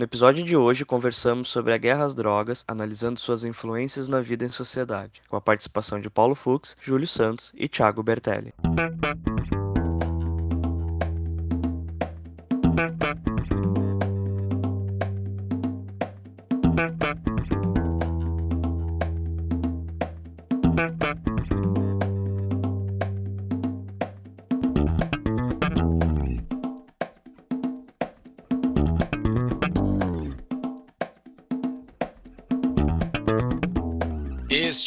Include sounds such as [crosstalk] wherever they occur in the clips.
No episódio de hoje, conversamos sobre a guerra às drogas, analisando suas influências na vida em sociedade, com a participação de Paulo Fux, Júlio Santos e Thiago Bertelli.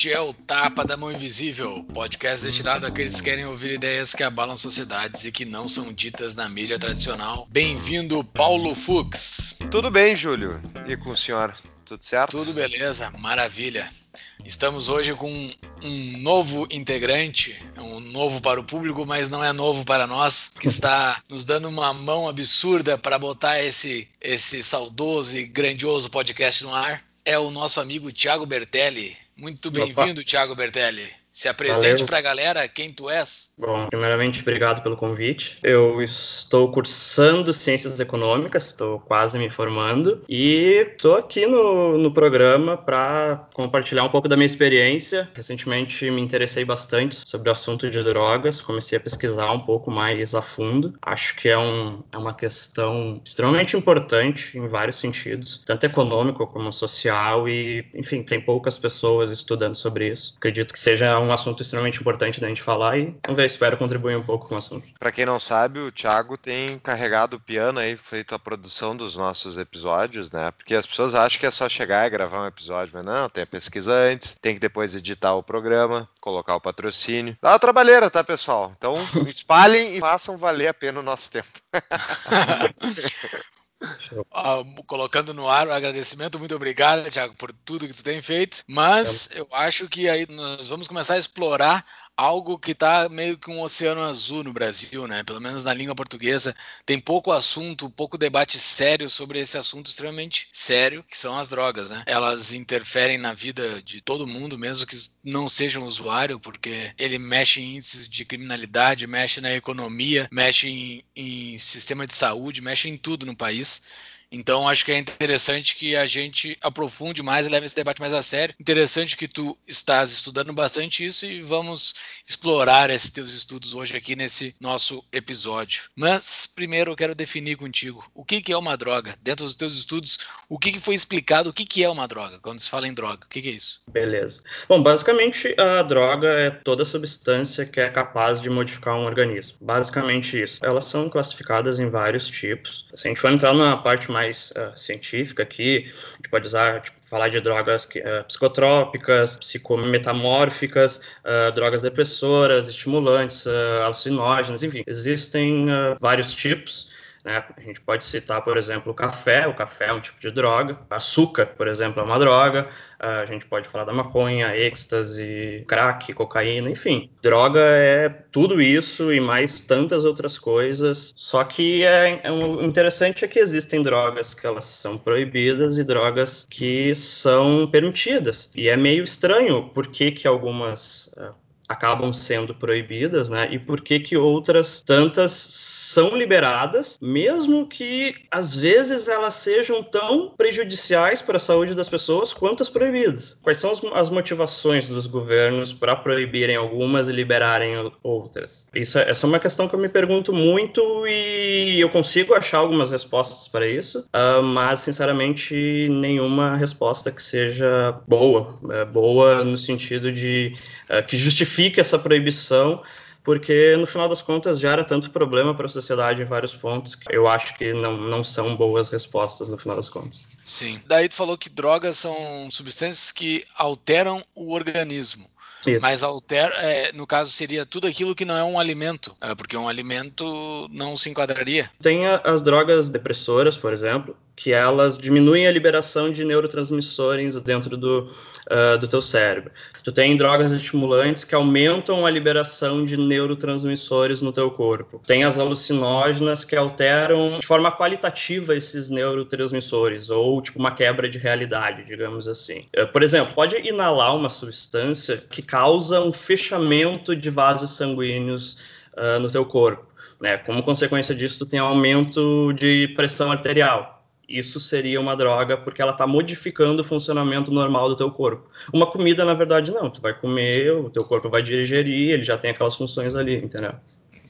Este é o Tapa da Mão Invisível, podcast destinado àqueles que querem ouvir ideias que abalam sociedades e que não são ditas na mídia tradicional. Bem-vindo, Paulo Fux. Tudo bem, Júlio? E com o senhor? Tudo certo? Tudo beleza, maravilha. Estamos hoje com um novo integrante, um novo para o público, mas não é novo para nós, que está nos dando uma mão absurda para botar esse, esse saudoso e grandioso podcast no ar. É o nosso amigo Thiago Bertelli. Muito bem-vindo, Thiago Bertelli. Se apresente para a galera quem tu és. Bom, primeiramente, obrigado pelo convite. Eu estou cursando Ciências Econômicas, estou quase me formando, e estou aqui no, no programa para compartilhar um pouco da minha experiência. Recentemente me interessei bastante sobre o assunto de drogas, comecei a pesquisar um pouco mais a fundo. Acho que é, um, é uma questão extremamente importante em vários sentidos, tanto econômico como social, e, enfim, tem poucas pessoas estudando sobre isso. Acredito que seja um assunto extremamente importante da gente falar e vamos ver, espero contribuir um pouco com o assunto. Para quem não sabe, o Thiago tem carregado o piano aí, feito a produção dos nossos episódios, né? Porque as pessoas acham que é só chegar e gravar um episódio, mas não, tem a pesquisa antes, tem que depois editar o programa, colocar o patrocínio. Dá uma trabalheira, tá, pessoal? Então, [laughs] espalhem e façam valer a pena o nosso tempo. [laughs] Uh, colocando no ar o agradecimento, muito obrigado, Thiago, por tudo que tu tem feito. Mas eu acho que aí nós vamos começar a explorar algo que está meio que um oceano azul no Brasil, né? Pelo menos na língua portuguesa tem pouco assunto, pouco debate sério sobre esse assunto extremamente sério, que são as drogas, né? Elas interferem na vida de todo mundo, mesmo que não seja um usuário, porque ele mexe em índices de criminalidade, mexe na economia, mexe em, em sistema de saúde, mexe em tudo no país. Então acho que é interessante que a gente aprofunde mais e leve esse debate mais a sério. Interessante que tu estás estudando bastante isso e vamos explorar esses teus estudos hoje aqui nesse nosso episódio. Mas primeiro eu quero definir contigo o que, que é uma droga. Dentro dos teus estudos, o que, que foi explicado o que, que é uma droga? Quando se fala em droga, o que, que é isso? Beleza. Bom, basicamente a droga é toda substância que é capaz de modificar um organismo. Basicamente isso. Elas são classificadas em vários tipos. Se a gente for entrar numa parte mais mais uh, científica aqui, a gente pode usar, tipo, falar de drogas que, uh, psicotrópicas, psicometamórficas, uh, drogas depressoras, estimulantes, alucinógenas, enfim, existem vários tipos. Né? A gente pode citar, por exemplo, o café. O café é um tipo de droga. Açúcar, por exemplo, é uma droga. A gente pode falar da maconha, êxtase, crack, cocaína, enfim. Droga é tudo isso e mais tantas outras coisas. Só que é, é um, interessante é que existem drogas que elas são proibidas e drogas que são permitidas. E é meio estranho por que, que algumas uh, acabam sendo proibidas, né? E por que que outras tantas são liberadas, mesmo que às vezes elas sejam tão prejudiciais para a saúde das pessoas quanto as proibidas? Quais são as motivações dos governos para proibirem algumas e liberarem outras? Isso é, essa é uma questão que eu me pergunto muito e eu consigo achar algumas respostas para isso, uh, mas sinceramente nenhuma resposta que seja boa, é, boa no sentido de que justifique justifique essa proibição, porque no final das contas gera tanto problema para a sociedade em vários pontos que eu acho que não, não são boas respostas no final das contas. Sim. Daí tu falou que drogas são substâncias que alteram o organismo. Isso. Mas altera, é, no caso, seria tudo aquilo que não é um alimento, é, porque um alimento não se enquadraria. Tem as drogas depressoras, por exemplo, que elas diminuem a liberação de neurotransmissores dentro do, uh, do teu cérebro. Tu tem drogas estimulantes que aumentam a liberação de neurotransmissores no teu corpo. Tem as alucinógenas que alteram de forma qualitativa esses neurotransmissores, ou tipo uma quebra de realidade, digamos assim. Uh, por exemplo, pode inalar uma substância que causa um fechamento de vasos sanguíneos uh, no teu corpo. Né? Como consequência disso, tu tem aumento de pressão arterial isso seria uma droga porque ela está modificando o funcionamento normal do teu corpo. Uma comida, na verdade, não. Tu vai comer, o teu corpo vai digerir, ele já tem aquelas funções ali, entendeu?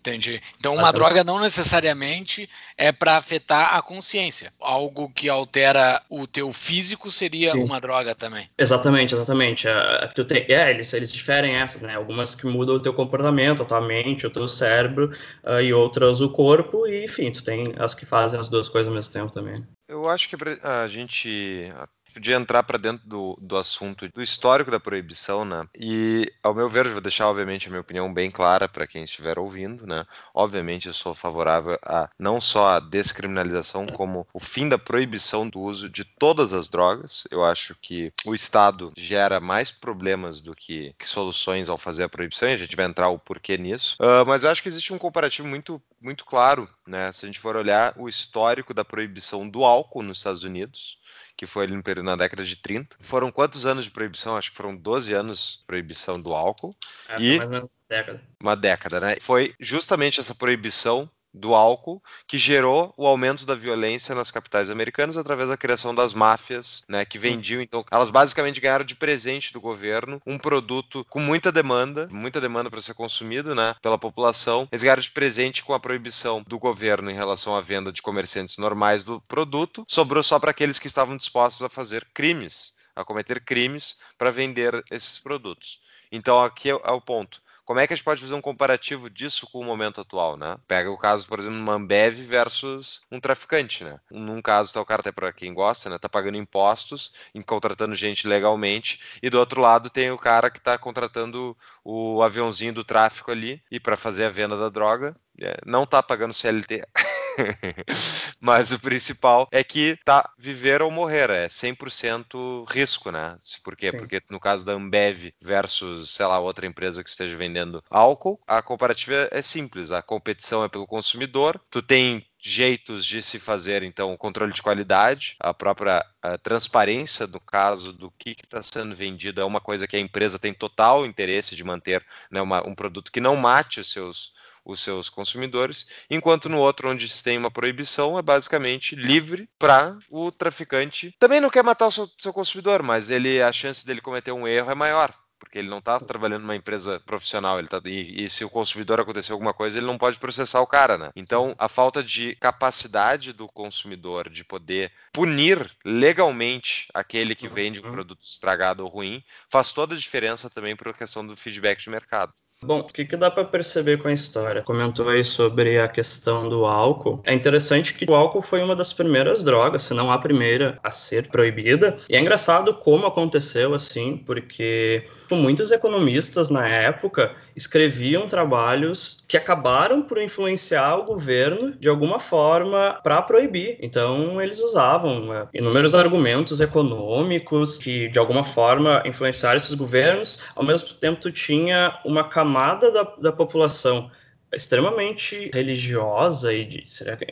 Entendi. Então, uma droga não necessariamente é para afetar a consciência. Algo que altera o teu físico seria Sim. uma droga também. Exatamente, exatamente. tu tem, é, eles, eles diferem essas, né? Algumas que mudam o teu comportamento, a tua mente, o teu cérebro, uh, e outras o corpo, e enfim, tu tem as que fazem as duas coisas ao mesmo tempo também. Eu acho que a gente podia entrar para dentro do, do assunto do histórico da proibição, né? E, ao meu ver, vou deixar, obviamente, a minha opinião bem clara para quem estiver ouvindo, né? Obviamente, eu sou favorável a não só a descriminalização, como o fim da proibição do uso de todas as drogas. Eu acho que o Estado gera mais problemas do que, que soluções ao fazer a proibição, e a gente vai entrar o porquê nisso. Uh, mas eu acho que existe um comparativo muito muito claro, né? Se a gente for olhar o histórico da proibição do álcool nos Estados Unidos, que foi ali na década de 30. Foram quantos anos de proibição? Acho que foram 12 anos de proibição do álcool. É, e mais uma década. Uma década, né? Foi justamente essa proibição do álcool que gerou o aumento da violência nas capitais americanas através da criação das máfias, né, que vendiam então, elas basicamente ganharam de presente do governo um produto com muita demanda, muita demanda para ser consumido, né, pela população. Eles ganharam de presente com a proibição do governo em relação à venda de comerciantes normais do produto, sobrou só para aqueles que estavam dispostos a fazer crimes, a cometer crimes para vender esses produtos. Então aqui é o ponto. Como é que a gente pode fazer um comparativo disso com o momento atual, né? Pega o caso, por exemplo, uma Ambev versus um traficante, né? Num caso, tá o cara até para quem gosta, né? Tá pagando impostos, contratando gente legalmente, e do outro lado tem o cara que tá contratando o aviãozinho do tráfico ali e para fazer a venda da droga, é, não tá pagando CLT. [laughs] [laughs] Mas o principal é que tá viver ou morrer, é 100% risco, né? Por quê? Sim. Porque no caso da Ambev versus, sei lá, outra empresa que esteja vendendo álcool, a comparativa é simples, a competição é pelo consumidor, tu tem jeitos de se fazer, então, o controle de qualidade, a própria a transparência no caso do que está sendo vendido é uma coisa que a empresa tem total interesse de manter né, uma, um produto que não mate os seus os seus consumidores, enquanto no outro, onde se tem uma proibição, é basicamente livre para o traficante. Também não quer matar o seu, seu, consumidor, mas ele a chance dele cometer um erro é maior. Porque ele não está trabalhando numa empresa profissional, ele tá, e, e, se o consumidor acontecer alguma coisa, ele não pode processar o cara, né? Então, a falta de capacidade do consumidor de poder punir legalmente aquele que vende um uhum. produto estragado ou ruim faz toda a diferença também para a questão do feedback de mercado. Bom, o que, que dá para perceber com a história? Comentou aí sobre a questão do álcool. É interessante que o álcool foi uma das primeiras drogas, se não a primeira, a ser proibida. E é engraçado como aconteceu assim, porque muitos economistas na época escreviam trabalhos que acabaram por influenciar o governo de alguma forma para proibir. Então, eles usavam né, inúmeros argumentos econômicos que de alguma forma influenciaram esses governos. Ao mesmo tempo, tu tinha uma camada camada da, da população extremamente religiosa e de,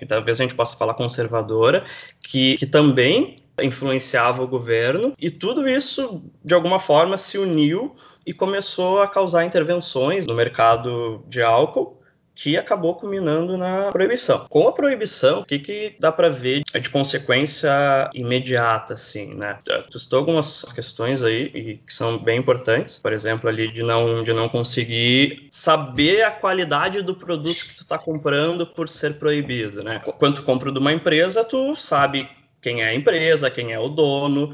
talvez a gente possa falar conservadora, que, que também influenciava o governo, e tudo isso, de alguma forma, se uniu e começou a causar intervenções no mercado de álcool, que acabou culminando na proibição. Com a proibição, o que, que dá para ver de consequência imediata, assim, né? Tu citou algumas questões aí e que são bem importantes, por exemplo, ali de não, de não conseguir saber a qualidade do produto que tu está comprando por ser proibido, né? Quando tu compra de uma empresa, tu sabe quem é a empresa, quem é o dono,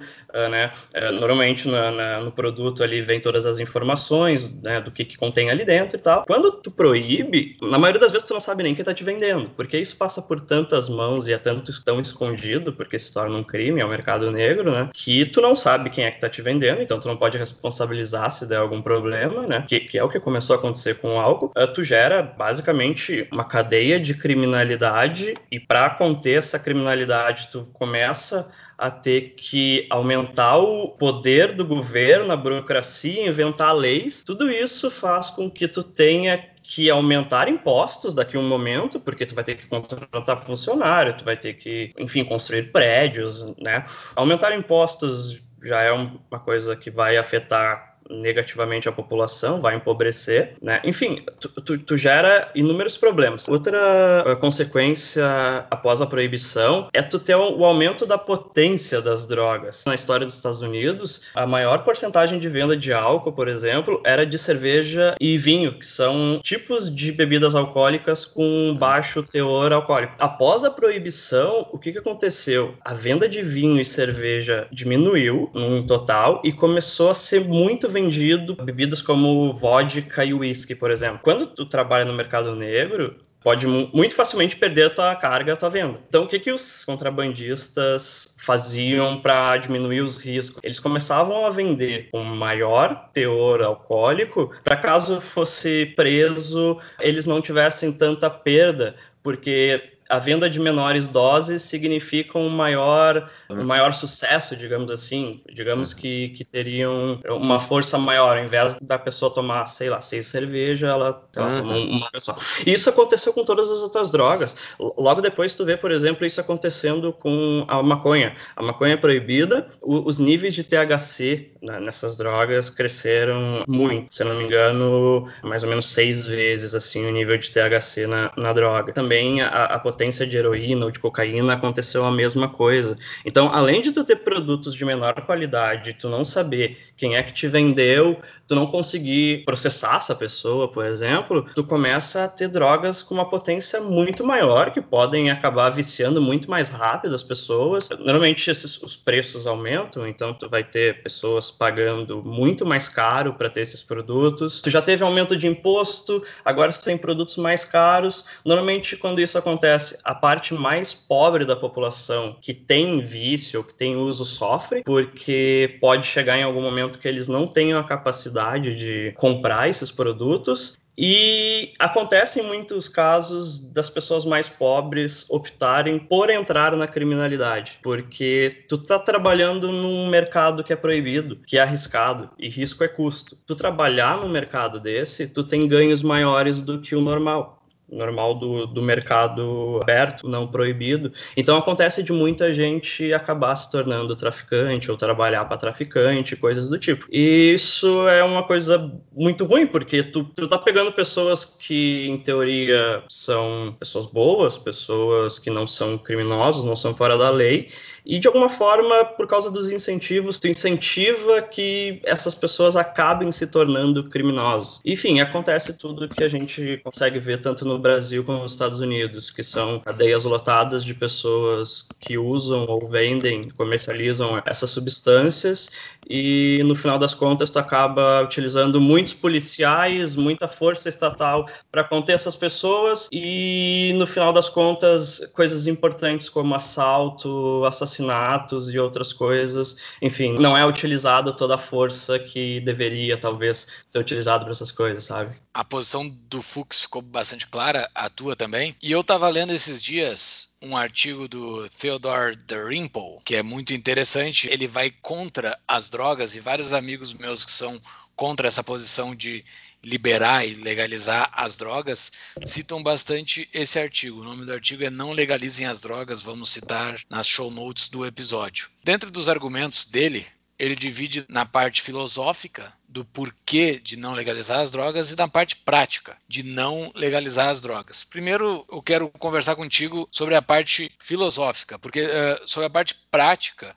né? Uh, normalmente na, na, no produto ali vem todas as informações né, do que, que contém ali dentro e tal. Quando tu proíbe, na maioria das vezes tu não sabe nem quem está te vendendo, porque isso passa por tantas mãos e é tanto tão escondido, porque se torna um crime, é o um mercado negro, né? Que tu não sabe quem é que está te vendendo, então tu não pode responsabilizar se der algum problema, né? Que, que é o que começou a acontecer com o álcool. Uh, tu gera basicamente uma cadeia de criminalidade e para conter essa criminalidade tu começa a ter que aumentar o poder do governo, a burocracia, inventar leis. Tudo isso faz com que tu tenha que aumentar impostos daqui a um momento, porque tu vai ter que contratar funcionário, tu vai ter que, enfim, construir prédios, né? Aumentar impostos já é uma coisa que vai afetar negativamente a população, vai empobrecer, né? Enfim, tu, tu, tu gera inúmeros problemas. Outra eh, consequência após a proibição é tu ter o aumento da potência das drogas. Na história dos Estados Unidos, a maior porcentagem de venda de álcool, por exemplo, era de cerveja e vinho, que são tipos de bebidas alcoólicas com baixo teor alcoólico. Após a proibição, o que, que aconteceu? A venda de vinho e cerveja diminuiu num total e começou a ser muito vendido bebidas como vodka e whisky, por exemplo. Quando tu trabalha no mercado negro, pode muito facilmente perder a tua carga, a tua venda. Então, o que, que os contrabandistas faziam para diminuir os riscos? Eles começavam a vender com maior teor alcoólico, para caso fosse preso, eles não tivessem tanta perda, porque a venda de menores doses significa um maior, um maior sucesso, digamos assim. Digamos que, que teriam uma força maior. Ao invés da pessoa tomar, sei lá, seis cervejas, ela, ela toma uma só. Isso aconteceu com todas as outras drogas. Logo depois, tu vê, por exemplo, isso acontecendo com a maconha. A maconha é proibida, os níveis de THC né, nessas drogas cresceram muito. Se eu não me engano, mais ou menos seis vezes assim o nível de THC na, na droga. Também a, a potência de heroína ou de cocaína aconteceu a mesma coisa. Então, além de tu ter produtos de menor qualidade, tu não saber quem é que te vendeu, tu não conseguir processar essa pessoa, por exemplo, tu começa a ter drogas com uma potência muito maior que podem acabar viciando muito mais rápido as pessoas. Normalmente esses, os preços aumentam, então tu vai ter pessoas pagando muito mais caro para ter esses produtos. Tu já teve aumento de imposto, agora tu tem produtos mais caros. Normalmente quando isso acontece, a parte mais pobre da população que tem vício, que tem uso sofre, porque pode chegar em algum momento que eles não tenham a capacidade de comprar esses produtos. E acontece em muitos casos das pessoas mais pobres optarem por entrar na criminalidade, porque tu tá trabalhando num mercado que é proibido, que é arriscado, e risco é custo. Tu trabalhar num mercado desse, tu tem ganhos maiores do que o normal normal do, do mercado aberto, não proibido. Então acontece de muita gente acabar se tornando traficante ou trabalhar para traficante, coisas do tipo. E isso é uma coisa muito ruim, porque tu, tu tá pegando pessoas que, em teoria, são pessoas boas, pessoas que não são criminosos, não são fora da lei, e de alguma forma, por causa dos incentivos, tu incentiva que essas pessoas acabem se tornando criminosos. Enfim, acontece tudo que a gente consegue ver tanto no Brasil como nos Estados Unidos, que são cadeias lotadas de pessoas que usam ou vendem, comercializam essas substâncias e no final das contas tu acaba utilizando muitos policiais, muita força estatal para conter essas pessoas e no final das contas coisas importantes como assalto, assassinato assassinatos e outras coisas. Enfim, não é utilizada toda a força que deveria, talvez, ser utilizada para essas coisas, sabe? A posição do Fux ficou bastante clara, a tua também. E eu estava lendo esses dias um artigo do Theodore Dalrymple, que é muito interessante. Ele vai contra as drogas e vários amigos meus que são contra essa posição de liberar e legalizar as drogas, citam bastante esse artigo. O nome do artigo é Não Legalizem as Drogas, vamos citar nas show notes do episódio. Dentro dos argumentos dele, ele divide na parte filosófica do porquê de não legalizar as drogas e na parte prática de não legalizar as drogas. Primeiro, eu quero conversar contigo sobre a parte filosófica, porque uh, sobre a parte prática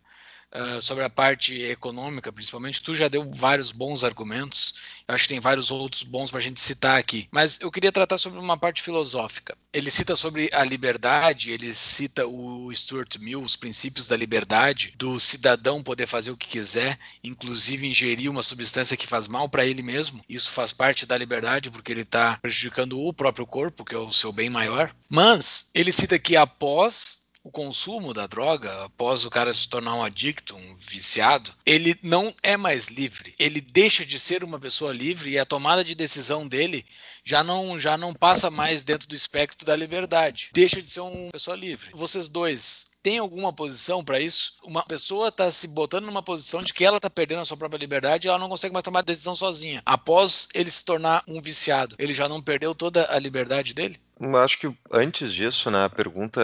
uh, sobre a parte econômica, principalmente, tu já deu vários bons argumentos. Eu acho que tem vários outros bons para a gente citar aqui. Mas eu queria tratar sobre uma parte filosófica. Ele cita sobre a liberdade, ele cita o Stuart Mill, os princípios da liberdade, do cidadão poder fazer o que quiser, inclusive ingerir uma substância que faz mal para ele mesmo. Isso faz parte da liberdade, porque ele está prejudicando o próprio corpo, que é o seu bem maior. Mas ele cita que após o consumo da droga, após o cara se tornar um adicto, um viciado, ele não é mais livre. Ele deixa de ser uma pessoa livre e a tomada de decisão dele já não, já não passa mais dentro do espectro da liberdade. Deixa de ser uma pessoa livre. Vocês dois tem alguma posição para isso? Uma pessoa está se botando numa posição de que ela está perdendo a sua própria liberdade e ela não consegue mais tomar decisão sozinha. Após ele se tornar um viciado, ele já não perdeu toda a liberdade dele? Eu acho que antes disso, né, a pergunta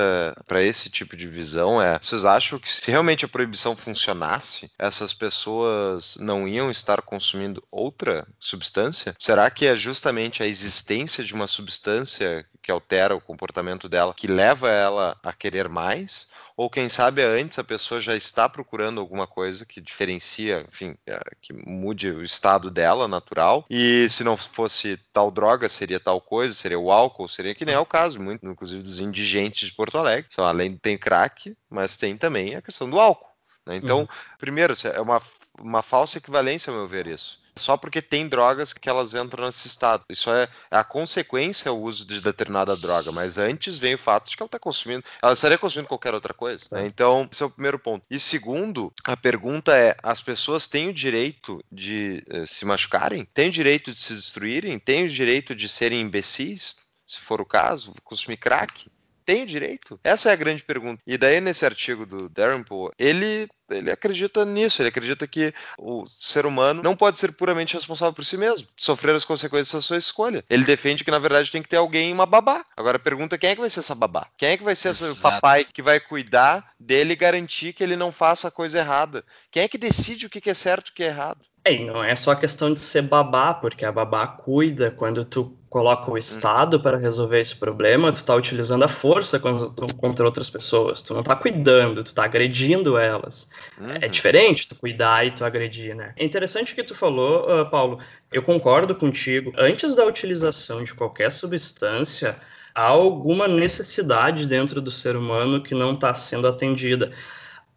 para esse tipo de visão é: vocês acham que se realmente a proibição funcionasse, essas pessoas não iam estar consumindo outra substância? Será que é justamente a existência de uma substância que altera o comportamento dela que leva ela a querer mais? Ou quem sabe antes a pessoa já está procurando alguma coisa que diferencia, enfim, é, que mude o estado dela natural. E se não fosse tal droga, seria tal coisa, seria o álcool, seria que nem é o caso, muito, inclusive dos indigentes de Porto Alegre. Só, além tem crack, mas tem também a questão do álcool. Né? Então, uhum. primeiro, é uma, uma falsa equivalência, ao meu ver, isso só porque tem drogas que elas entram nesse estado. Isso é, é a consequência o uso de determinada droga, mas antes vem o fato de que ela está consumindo, ela estaria consumindo qualquer outra coisa. Né? Então, esse é o primeiro ponto. E segundo, a pergunta é: as pessoas têm o direito de eh, se machucarem? Têm o direito de se destruírem? Têm o direito de serem imbecis? Se for o caso, consumir crack? Tem o direito? Essa é a grande pergunta. E daí, nesse artigo do Darren Poe, ele ele acredita nisso, ele acredita que o ser humano não pode ser puramente responsável por si mesmo, sofrer as consequências da sua escolha. Ele defende que, na verdade, tem que ter alguém, uma babá. Agora, a pergunta é quem é que vai ser essa babá? Quem é que vai ser esse papai que vai cuidar dele e garantir que ele não faça a coisa errada? Quem é que decide o que é certo e o que é errado? É, e não é só questão de ser babá, porque a babá cuida quando tu coloca o uhum. Estado para resolver esse problema, tu tá utilizando a força contra outras pessoas. Tu não tá cuidando, tu tá agredindo elas. É uhum. É diferente tu cuidar e tu agredir, né? É interessante o que tu falou, uh, Paulo. Eu concordo contigo. Antes da utilização de qualquer substância, há alguma necessidade dentro do ser humano que não está sendo atendida.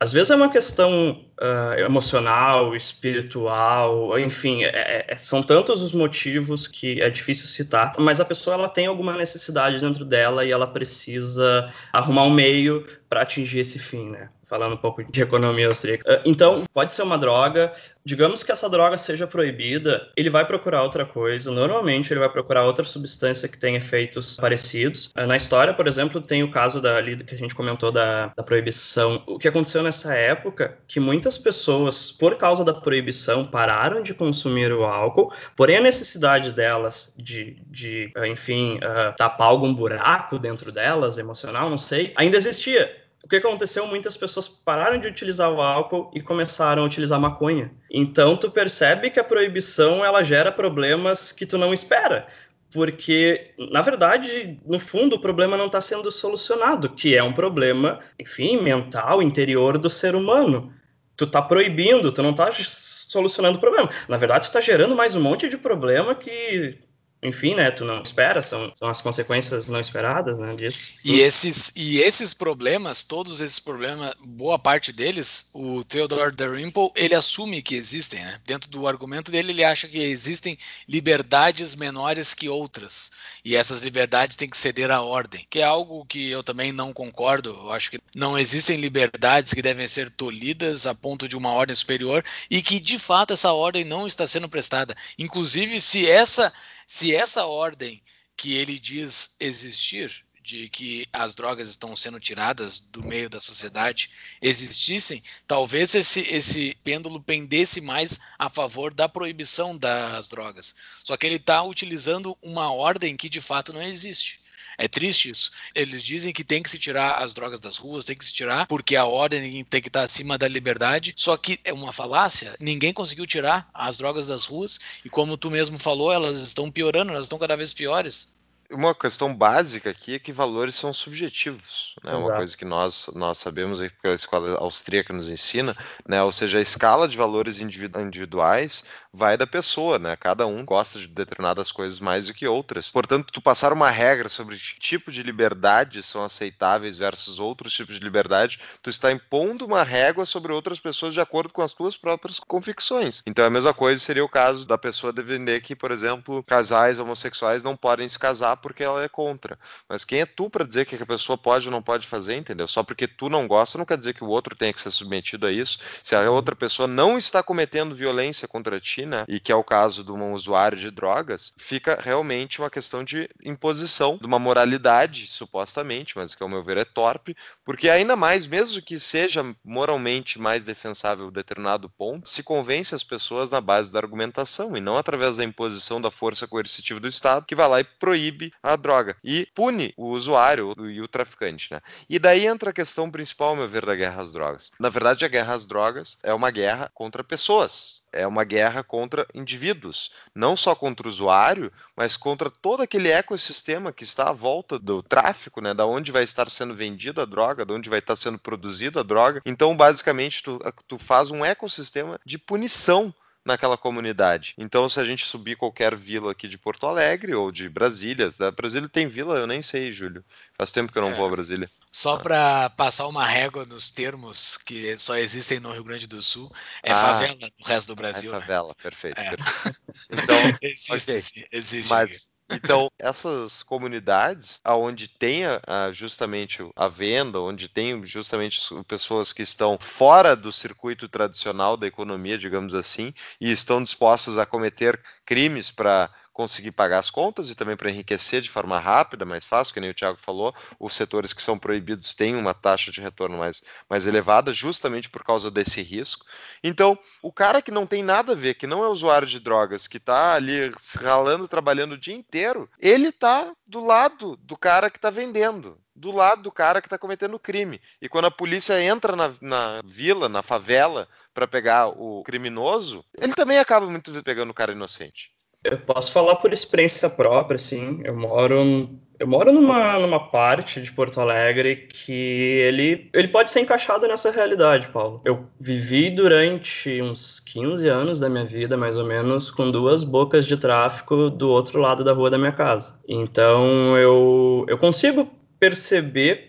Às vezes é uma questão uh, emocional, espiritual, enfim, é, é, são tantos os motivos que é difícil citar, mas a pessoa ela tem alguma necessidade dentro dela e ela precisa arrumar um meio para atingir esse fim, né? Falando um pouco de economia austríaca. Ah, então, pode ser uma droga. Digamos que essa droga seja proibida, ele vai procurar outra coisa. Normalmente, ele vai procurar outra substância que tenha efeitos parecidos. Ah, na história, por exemplo, tem o caso da ali que a gente comentou da, da proibição. O que aconteceu nessa época, que muitas pessoas, por causa da proibição, pararam de consumir o álcool, porém a necessidade delas de, de ah, enfim, uh, tapar algum buraco dentro delas, emocional, não sei, ainda existia o que aconteceu? Muitas pessoas pararam de utilizar o álcool e começaram a utilizar maconha. Então tu percebe que a proibição ela gera problemas que tu não espera. Porque, na verdade, no fundo, o problema não está sendo solucionado, que é um problema, enfim, mental, interior do ser humano. Tu está proibindo, tu não está solucionando o problema. Na verdade, tu está gerando mais um monte de problema que enfim, né, tu não espera, são, são as consequências não esperadas, né, disso. E esses, e esses problemas, todos esses problemas, boa parte deles, o Theodore Dalrymple, ele assume que existem, né, dentro do argumento dele, ele acha que existem liberdades menores que outras, e essas liberdades têm que ceder à ordem, que é algo que eu também não concordo, eu acho que não existem liberdades que devem ser tolhidas a ponto de uma ordem superior, e que, de fato, essa ordem não está sendo prestada, inclusive se essa se essa ordem que ele diz existir, de que as drogas estão sendo tiradas do meio da sociedade, existissem, talvez esse, esse pêndulo pendesse mais a favor da proibição das drogas. Só que ele está utilizando uma ordem que de fato não existe. É triste isso. Eles dizem que tem que se tirar as drogas das ruas, tem que se tirar porque a ordem tem que estar acima da liberdade. Só que é uma falácia. Ninguém conseguiu tirar as drogas das ruas e como tu mesmo falou, elas estão piorando, elas estão cada vez piores uma questão básica aqui é que valores são subjetivos, né? Uma coisa que nós nós sabemos aí que a escola austríaca nos ensina, né? Ou seja, a escala de valores individuais vai da pessoa, né? Cada um gosta de determinadas coisas mais do que outras. Portanto, tu passar uma regra sobre que tipo de liberdade são aceitáveis versus outros tipos de liberdade, tu está impondo uma régua sobre outras pessoas de acordo com as tuas próprias convicções. Então, a mesma coisa seria o caso da pessoa defender que, por exemplo, casais homossexuais não podem se casar porque ela é contra. Mas quem é tu para dizer que a pessoa pode ou não pode fazer, entendeu? Só porque tu não gosta não quer dizer que o outro tenha que ser submetido a isso. Se a outra pessoa não está cometendo violência contra ti, né? E que é o caso de um usuário de drogas, fica realmente uma questão de imposição de uma moralidade, supostamente, mas que ao meu ver é torpe, porque ainda mais, mesmo que seja moralmente mais defensável determinado ponto, se convence as pessoas na base da argumentação e não através da imposição da força coercitiva do Estado, que vai lá e proíbe a droga e pune o usuário e o traficante, né? E daí entra a questão principal, meu ver, da guerra às drogas. Na verdade, a guerra às drogas é uma guerra contra pessoas, é uma guerra contra indivíduos, não só contra o usuário, mas contra todo aquele ecossistema que está à volta do tráfico, né, da onde vai estar sendo vendida a droga, da onde vai estar sendo produzida a droga. Então, basicamente, tu, tu faz um ecossistema de punição naquela comunidade. Então, se a gente subir qualquer vila aqui de Porto Alegre ou de Brasília, da Brasília tem vila, eu nem sei, Júlio. Faz tempo que eu não é. vou a Brasília. Só ah. para passar uma régua nos termos que só existem no Rio Grande do Sul, é ah, favela no resto do Brasil. É né? favela, né? perfeito, é. perfeito. Então, [laughs] existe, okay. existe. Mas, então, essas comunidades, onde tem justamente a venda, onde tem justamente pessoas que estão fora do circuito tradicional da economia, digamos assim, e estão dispostos a cometer crimes para conseguir pagar as contas e também para enriquecer de forma rápida, mais fácil, que nem o Thiago falou, os setores que são proibidos têm uma taxa de retorno mais, mais elevada, justamente por causa desse risco. Então, o cara que não tem nada a ver, que não é usuário de drogas, que está ali ralando, trabalhando o dia inteiro, ele está do lado do cara que está vendendo do lado do cara que está cometendo crime. E quando a polícia entra na, na vila, na favela, para pegar o criminoso, ele também acaba muito pegando o cara inocente. Eu posso falar por experiência própria, assim. Eu moro, eu moro numa, numa parte de Porto Alegre que ele, ele pode ser encaixado nessa realidade, Paulo. Eu vivi durante uns 15 anos da minha vida, mais ou menos, com duas bocas de tráfico do outro lado da rua da minha casa. Então eu, eu consigo perceber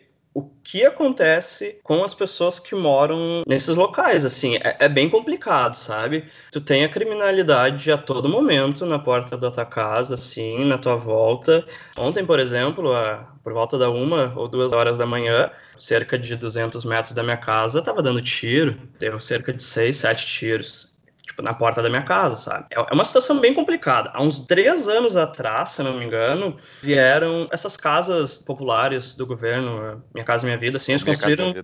que acontece com as pessoas que moram nesses locais, assim, é, é, bem complicado, sabe? Tu tem a criminalidade a todo momento na porta da tua casa, assim, na tua volta. Ontem, por exemplo, a, por volta da uma ou duas horas da manhã, cerca de 200 metros da minha casa, tava dando tiro, deu cerca de seis, sete tiros tipo, na porta da minha casa, sabe? É, é uma situação bem complicada. Há uns três anos atrás, se não me engano, vieram essas casas populares do governo, Minha Casa Minha Vida, assim, eles minha construíram...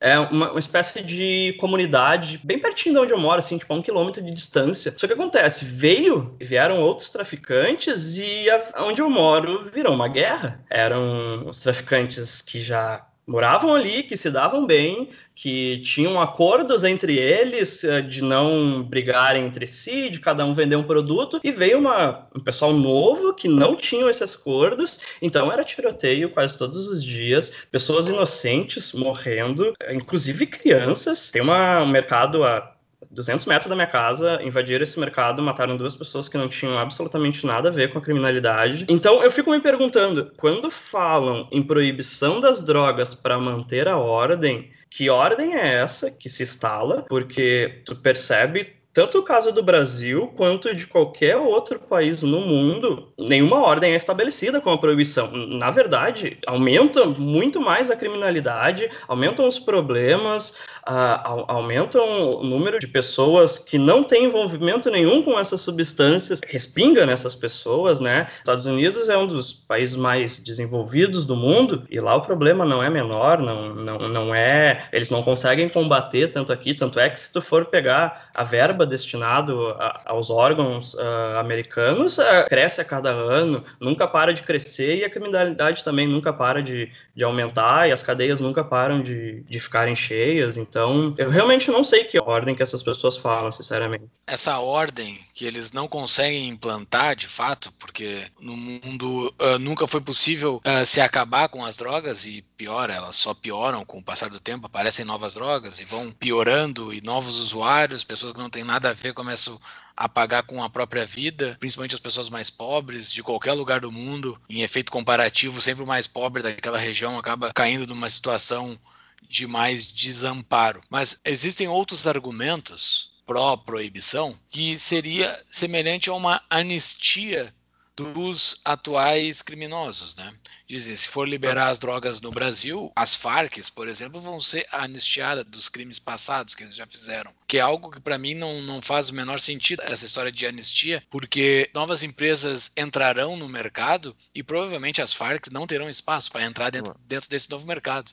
É uma, uma, espécie de comunidade bem pertinho de onde eu moro, assim, tipo, a um quilômetro de distância. Só que acontece, veio, vieram outros traficantes e a, onde eu moro virou uma guerra. Eram os traficantes que já moravam ali, que se davam bem, que tinham acordos entre eles eh, de não brigarem entre si, de cada um vender um produto, e veio uma, um pessoal novo que não tinham esses acordos, então era tiroteio quase todos os dias, pessoas inocentes morrendo, inclusive crianças. Tem uma, um mercado a 200 metros da minha casa, invadiram esse mercado, mataram duas pessoas que não tinham absolutamente nada a ver com a criminalidade. Então eu fico me perguntando, quando falam em proibição das drogas para manter a ordem, que ordem é essa que se instala? Porque tu percebe tanto o caso do Brasil quanto de qualquer outro país no mundo, nenhuma ordem é estabelecida com a proibição. Na verdade, aumenta muito mais a criminalidade, aumentam os problemas, uh, aumentam o número de pessoas que não têm envolvimento nenhum com essas substâncias, respinga nessas pessoas, né? Estados Unidos é um dos países mais desenvolvidos do mundo e lá o problema não é menor, não, não, não é. Eles não conseguem combater tanto aqui, tanto é que se tu for pegar a verba destinado a, aos órgãos uh, americanos, uh, cresce a cada ano, nunca para de crescer e a criminalidade também nunca para de, de aumentar e as cadeias nunca param de, de ficarem cheias. Então, eu realmente não sei que ordem que essas pessoas falam, sinceramente. Essa ordem que eles não conseguem implantar, de fato, porque no mundo uh, nunca foi possível uh, se acabar com as drogas e pior, elas só pioram com o passar do tempo, aparecem novas drogas e vão piorando e novos usuários, pessoas que não têm nada a ver começam a pagar com a própria vida, principalmente as pessoas mais pobres de qualquer lugar do mundo. Em efeito comparativo, sempre o mais pobre daquela região acaba caindo numa situação de mais desamparo. Mas existem outros argumentos pró-proibição que seria semelhante a uma anistia dos atuais criminosos, né? Dizem, se for liberar as drogas no Brasil, as Farc, por exemplo, vão ser anistiadas dos crimes passados que eles já fizeram. Que é algo que para mim não, não faz o menor sentido, essa história de anistia, porque novas empresas entrarão no mercado e provavelmente as Farc não terão espaço para entrar dentro, dentro desse novo mercado.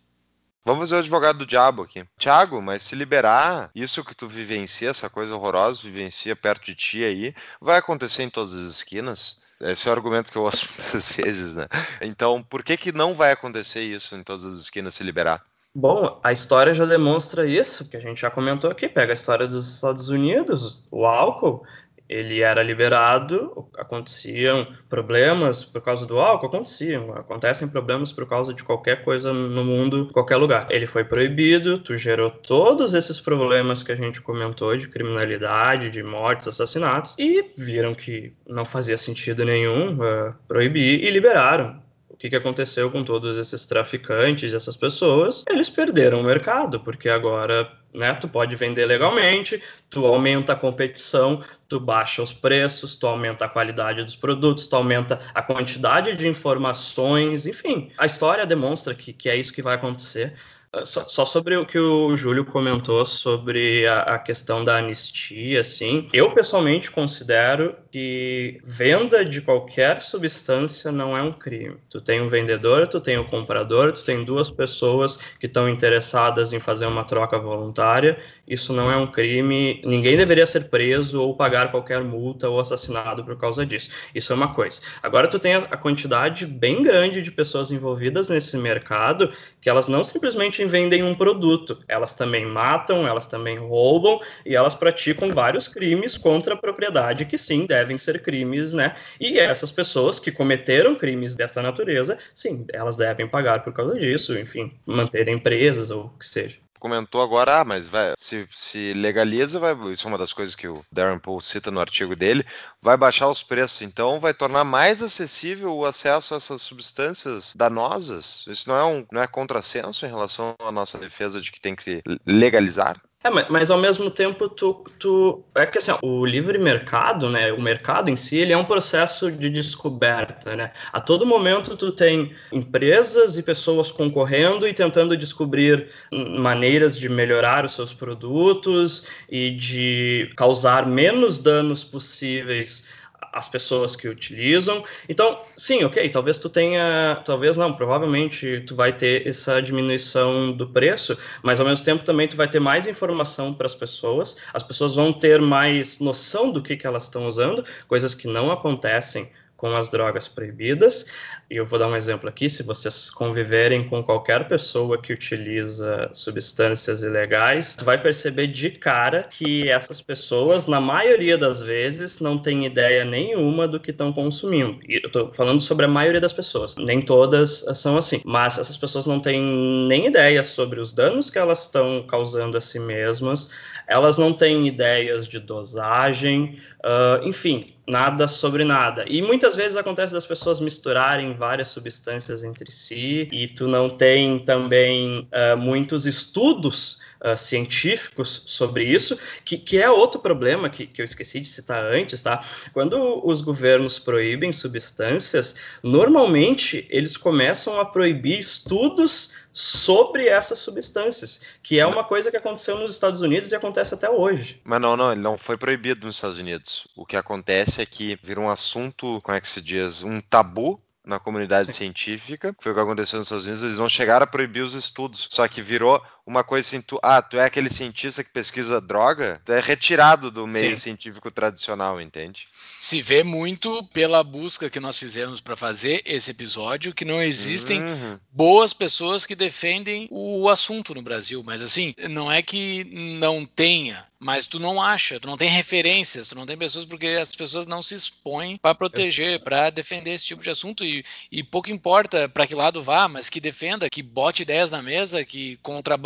Vamos fazer o advogado do diabo aqui. Tiago, mas se liberar isso que tu vivencia, essa coisa horrorosa, vivencia perto de ti aí, vai acontecer em todas as esquinas? Esse é o argumento que eu ouço [laughs] muitas vezes, né? Então, por que que não vai acontecer isso em todas as esquinas se liberar? Bom, a história já demonstra isso, que a gente já comentou aqui. Pega a história dos Estados Unidos, o álcool, ele era liberado, aconteciam problemas por causa do álcool, aconteciam, acontecem problemas por causa de qualquer coisa no mundo, qualquer lugar. Ele foi proibido, tu gerou todos esses problemas que a gente comentou de criminalidade, de mortes, assassinatos, e viram que não fazia sentido nenhum uh, proibir e liberaram o que, que aconteceu com todos esses traficantes, essas pessoas? Eles perderam o mercado, porque agora né, tu pode vender legalmente, tu aumenta a competição, tu baixa os preços, tu aumenta a qualidade dos produtos, tu aumenta a quantidade de informações, enfim. A história demonstra que, que é isso que vai acontecer. Só, sobre o que o Júlio comentou sobre a, a, questão da anistia, assim, eu pessoalmente considero que venda de qualquer substância não é um crime. Tu tem um vendedor, tu tem um comprador, tu tem duas pessoas que estão interessadas em fazer uma troca voluntária. Isso não é um crime. Ninguém deveria ser preso ou pagar qualquer multa ou assassinado por causa disso. Isso é uma coisa. Agora tu tem a, quantidade bem grande de pessoas envolvidas nesse mercado que elas não simplesmente vendem um produto, elas também matam, elas também roubam e elas praticam vários crimes contra a propriedade que sim devem ser crimes, né? E essas pessoas que cometeram crimes desta natureza, sim, elas devem pagar por causa disso, enfim, manter empresas ou o que seja comentou agora, ah, mas vai, se, se legaliza, vai, isso é uma das coisas que o Darren Poole cita no artigo dele, vai baixar os preços, então vai tornar mais acessível o acesso a essas substâncias danosas. Isso não é um não é contrassenso em relação à nossa defesa de que tem que legalizar? É, mas, mas, ao mesmo tempo tu, tu é que assim, o livre mercado, né, o mercado em si, ele é um processo de descoberta, né? A todo momento tu tem empresas e pessoas concorrendo e tentando descobrir maneiras de melhorar os seus produtos e de causar menos danos possíveis as pessoas que utilizam. Então, sim, ok, talvez tu tenha, talvez não, provavelmente tu vai ter essa diminuição do preço, mas ao mesmo tempo também tu vai ter mais informação para as pessoas, as pessoas vão ter mais noção do que, que elas estão usando, coisas que não acontecem com as drogas proibidas. E eu vou dar um exemplo aqui: se vocês conviverem com qualquer pessoa que utiliza substâncias ilegais, vai perceber de cara que essas pessoas, na maioria das vezes, não têm ideia nenhuma do que estão consumindo. E eu estou falando sobre a maioria das pessoas. Nem todas são assim, mas essas pessoas não têm nem ideia sobre os danos que elas estão causando a si mesmas elas não têm ideias de dosagem, uh, enfim, nada sobre nada. E muitas vezes acontece das pessoas misturarem várias substâncias entre si, e tu não tem também uh, muitos estudos uh, científicos sobre isso, que, que é outro problema que, que eu esqueci de citar antes, tá? Quando os governos proíbem substâncias, normalmente eles começam a proibir estudos sobre essas substâncias, que é uma coisa que aconteceu nos Estados Unidos e acontece até hoje. Mas não, não, ele não foi proibido nos Estados Unidos. O que acontece é que vira um assunto, como é que se diz, um tabu na comunidade científica, foi o que aconteceu nos Estados Unidos, eles não chegaram a proibir os estudos, só que virou uma coisa assim, tu, ah, tu é aquele cientista que pesquisa droga, tu é retirado do meio Sim. científico tradicional, entende? Se vê muito pela busca que nós fizemos para fazer esse episódio, que não existem uhum. boas pessoas que defendem o assunto no Brasil, mas assim, não é que não tenha, mas tu não acha, tu não tem referências, tu não tem pessoas porque as pessoas não se expõem para proteger, para defender esse tipo de assunto e, e pouco importa para que lado vá, mas que defenda, que bote ideias na mesa, que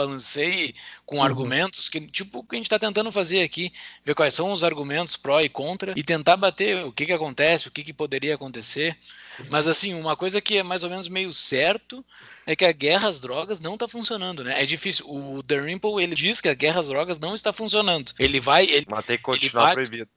contrabalanceie com uhum. argumentos, que tipo o que a gente está tentando fazer aqui, ver quais são os argumentos pró e contra e tentar bater o que que acontece, o que que poderia acontecer. Mas assim, uma coisa que é mais ou menos meio certo é que a guerra às drogas não está funcionando, né? É difícil. O The Rimple, ele diz que a guerra às drogas não está funcionando. Ele vai... Ele, Mas tem que continuar proibido.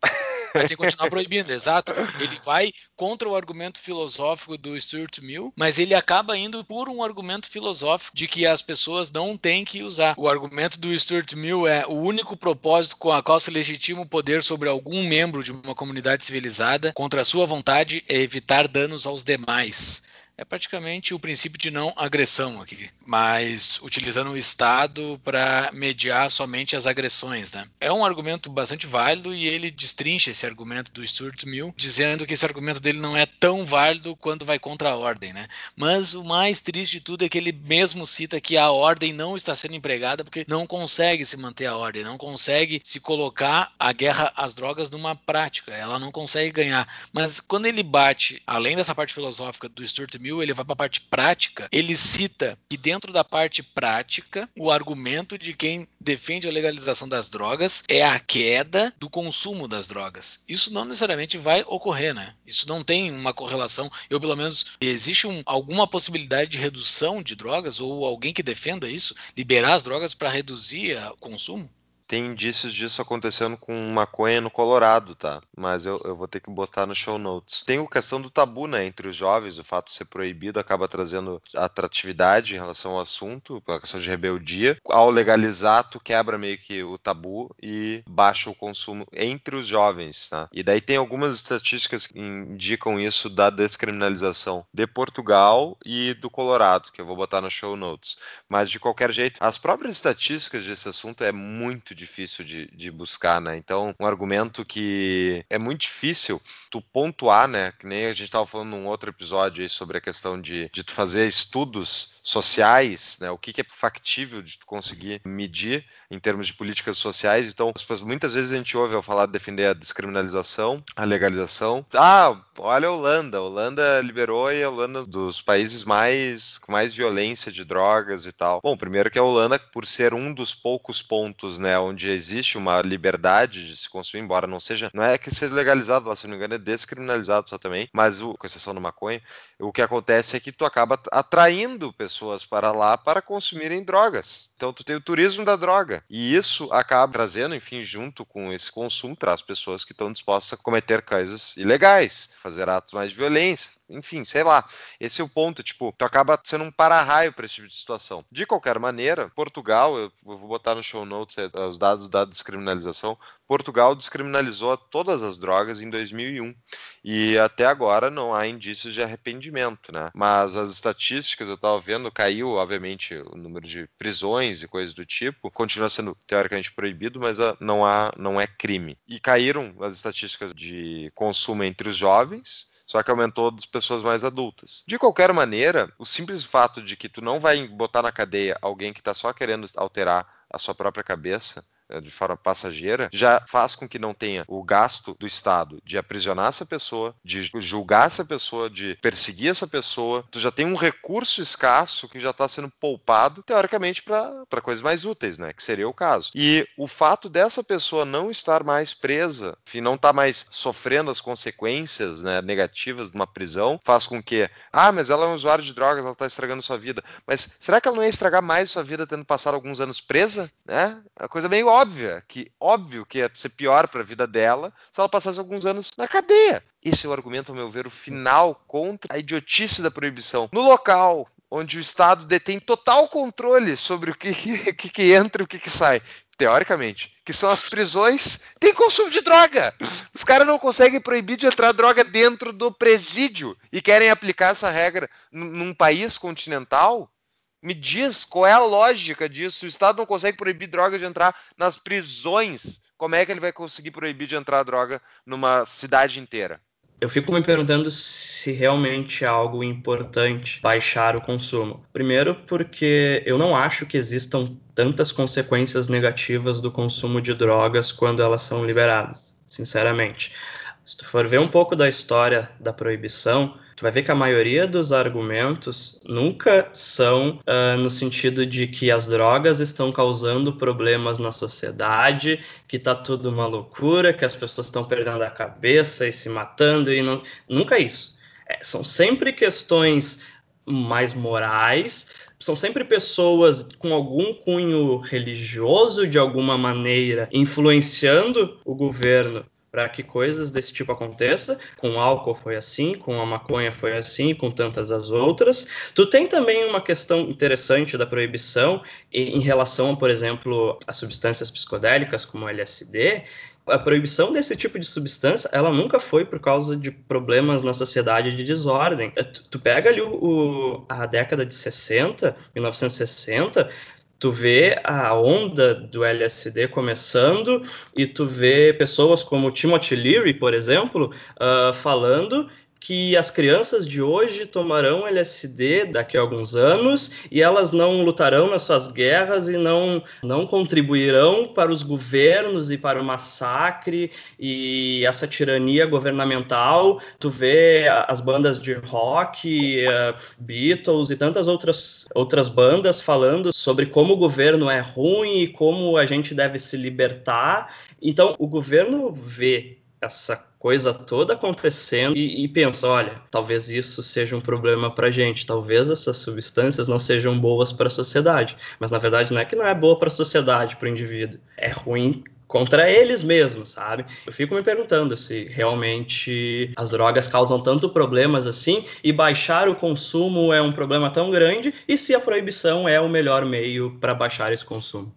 Vai ter que continuar proibindo, exato. Ele vai contra o argumento filosófico do Stuart Mill, mas ele acaba indo por um argumento filosófico de que as pessoas não têm que usar. O argumento do Stuart Mill é o único propósito com a qual se legitima o poder sobre algum membro de uma comunidade civilizada contra a sua vontade é evitar danos aos demais. É praticamente o princípio de não agressão aqui, mas utilizando o Estado para mediar somente as agressões. Né? É um argumento bastante válido e ele destrincha esse argumento do Stuart Mill, dizendo que esse argumento dele não é tão válido quando vai contra a ordem. Né? Mas o mais triste de tudo é que ele mesmo cita que a ordem não está sendo empregada porque não consegue se manter a ordem, não consegue se colocar a guerra às drogas numa prática, ela não consegue ganhar. Mas quando ele bate, além dessa parte filosófica do Stuart Mill, ele vai para a parte prática, ele cita que dentro da parte prática, o argumento de quem defende a legalização das drogas é a queda do consumo das drogas. Isso não necessariamente vai ocorrer, né? Isso não tem uma correlação. Eu, pelo menos, existe um, alguma possibilidade de redução de drogas ou alguém que defenda isso, liberar as drogas para reduzir o consumo? Tem indícios disso acontecendo com maconha no Colorado, tá? Mas eu, eu vou ter que botar no show notes. Tem a questão do tabu, né? Entre os jovens, o fato de ser proibido acaba trazendo atratividade em relação ao assunto, a questão de rebeldia. Ao legalizar, tu quebra meio que o tabu e baixa o consumo entre os jovens, tá? E daí tem algumas estatísticas que indicam isso da descriminalização de Portugal e do Colorado, que eu vou botar no show notes. Mas de qualquer jeito, as próprias estatísticas desse assunto é muito difícil de, de buscar, né? Então, um argumento que é muito difícil tu pontuar, né? Que nem a gente estava falando num outro episódio aí sobre a questão de, de tu fazer estudos sociais, né? O que, que é factível de tu conseguir medir em termos de políticas sociais. Então, muitas vezes a gente ouve eu falar de defender a descriminalização, a legalização. Ah, olha a Holanda. A Holanda liberou e a Holanda é dos países mais com mais violência de drogas e tal. Bom, primeiro que a Holanda, por ser um dos poucos pontos, né, onde existe uma liberdade de se consumir, embora não seja, não é que seja legalizado lá, se não me engano, é descriminalizado só também, mas o, com exceção do maconha, o que acontece é que tu acaba atraindo pessoas para lá para consumirem drogas. Então tu tem o turismo da droga. E isso acaba trazendo, enfim, junto com esse consumo, traz pessoas que estão dispostas a cometer coisas ilegais, fazer atos mais de violência, enfim, sei lá. Esse é o ponto, tipo, tu acaba sendo um para-raio para esse tipo de situação. De qualquer maneira, Portugal, eu vou botar no show notes é, os dados da descriminalização, Portugal descriminalizou todas as drogas em 2001 e até agora não há indícios de arrependimento, né? Mas as estatísticas eu estava vendo caiu, obviamente, o número de prisões e coisas do tipo, continua sendo teoricamente proibido, mas ah, não há, não é crime. E caíram as estatísticas de consumo entre os jovens só que aumentou das pessoas mais adultas. De qualquer maneira, o simples fato de que tu não vai botar na cadeia alguém que está só querendo alterar a sua própria cabeça de forma passageira, já faz com que não tenha o gasto do Estado de aprisionar essa pessoa, de julgar essa pessoa, de perseguir essa pessoa. Tu já tem um recurso escasso que já está sendo poupado, teoricamente, para coisas mais úteis, né? Que seria o caso. E o fato dessa pessoa não estar mais presa, enfim, não estar tá mais sofrendo as consequências né, negativas de uma prisão, faz com que, ah, mas ela é um usuário de drogas, ela está estragando sua vida. Mas será que ela não ia estragar mais sua vida tendo passado alguns anos presa? Né? É uma coisa meio óbvia óbvia, que óbvio que ia ser pior para a vida dela se ela passasse alguns anos na cadeia. Esse é o argumento, ao meu ver, o final contra a idiotice da proibição. No local onde o Estado detém total controle sobre o que, [laughs] que, que entra e o que, que sai, teoricamente, que são as prisões, tem consumo de droga. Os caras não conseguem proibir de entrar droga dentro do presídio e querem aplicar essa regra num país continental me diz qual é a lógica disso. O Estado não consegue proibir droga de entrar nas prisões. Como é que ele vai conseguir proibir de entrar droga numa cidade inteira? Eu fico me perguntando se realmente é algo importante baixar o consumo. Primeiro, porque eu não acho que existam tantas consequências negativas do consumo de drogas quando elas são liberadas, sinceramente. Se tu for ver um pouco da história da proibição, tu vai ver que a maioria dos argumentos nunca são uh, no sentido de que as drogas estão causando problemas na sociedade, que tá tudo uma loucura, que as pessoas estão perdendo a cabeça e se matando, e não... nunca isso. É, são sempre questões mais morais, são sempre pessoas com algum cunho religioso de alguma maneira influenciando o governo para que coisas desse tipo aconteça. Com álcool foi assim, com a maconha foi assim, com tantas as outras. Tu tem também uma questão interessante da proibição em relação, por exemplo, a substâncias psicodélicas como LSD, a proibição desse tipo de substância, ela nunca foi por causa de problemas na sociedade de desordem. Tu, pega ali o, a década de 60, 1960, tu vê a onda do LSD começando e tu vê pessoas como Timothy Leary, por exemplo, uh, falando que as crianças de hoje tomarão LSD daqui a alguns anos e elas não lutarão nas suas guerras e não, não contribuirão para os governos e para o massacre e essa tirania governamental. Tu vê as bandas de rock, uh, Beatles e tantas outras, outras bandas falando sobre como o governo é ruim e como a gente deve se libertar. Então, o governo vê essa coisa toda acontecendo e, e pensa, olha, talvez isso seja um problema para gente, talvez essas substâncias não sejam boas para a sociedade, mas na verdade não é que não é boa para a sociedade, para o indivíduo, é ruim contra eles mesmos, sabe? Eu fico me perguntando se realmente as drogas causam tanto problemas assim e baixar o consumo é um problema tão grande e se a proibição é o melhor meio para baixar esse consumo.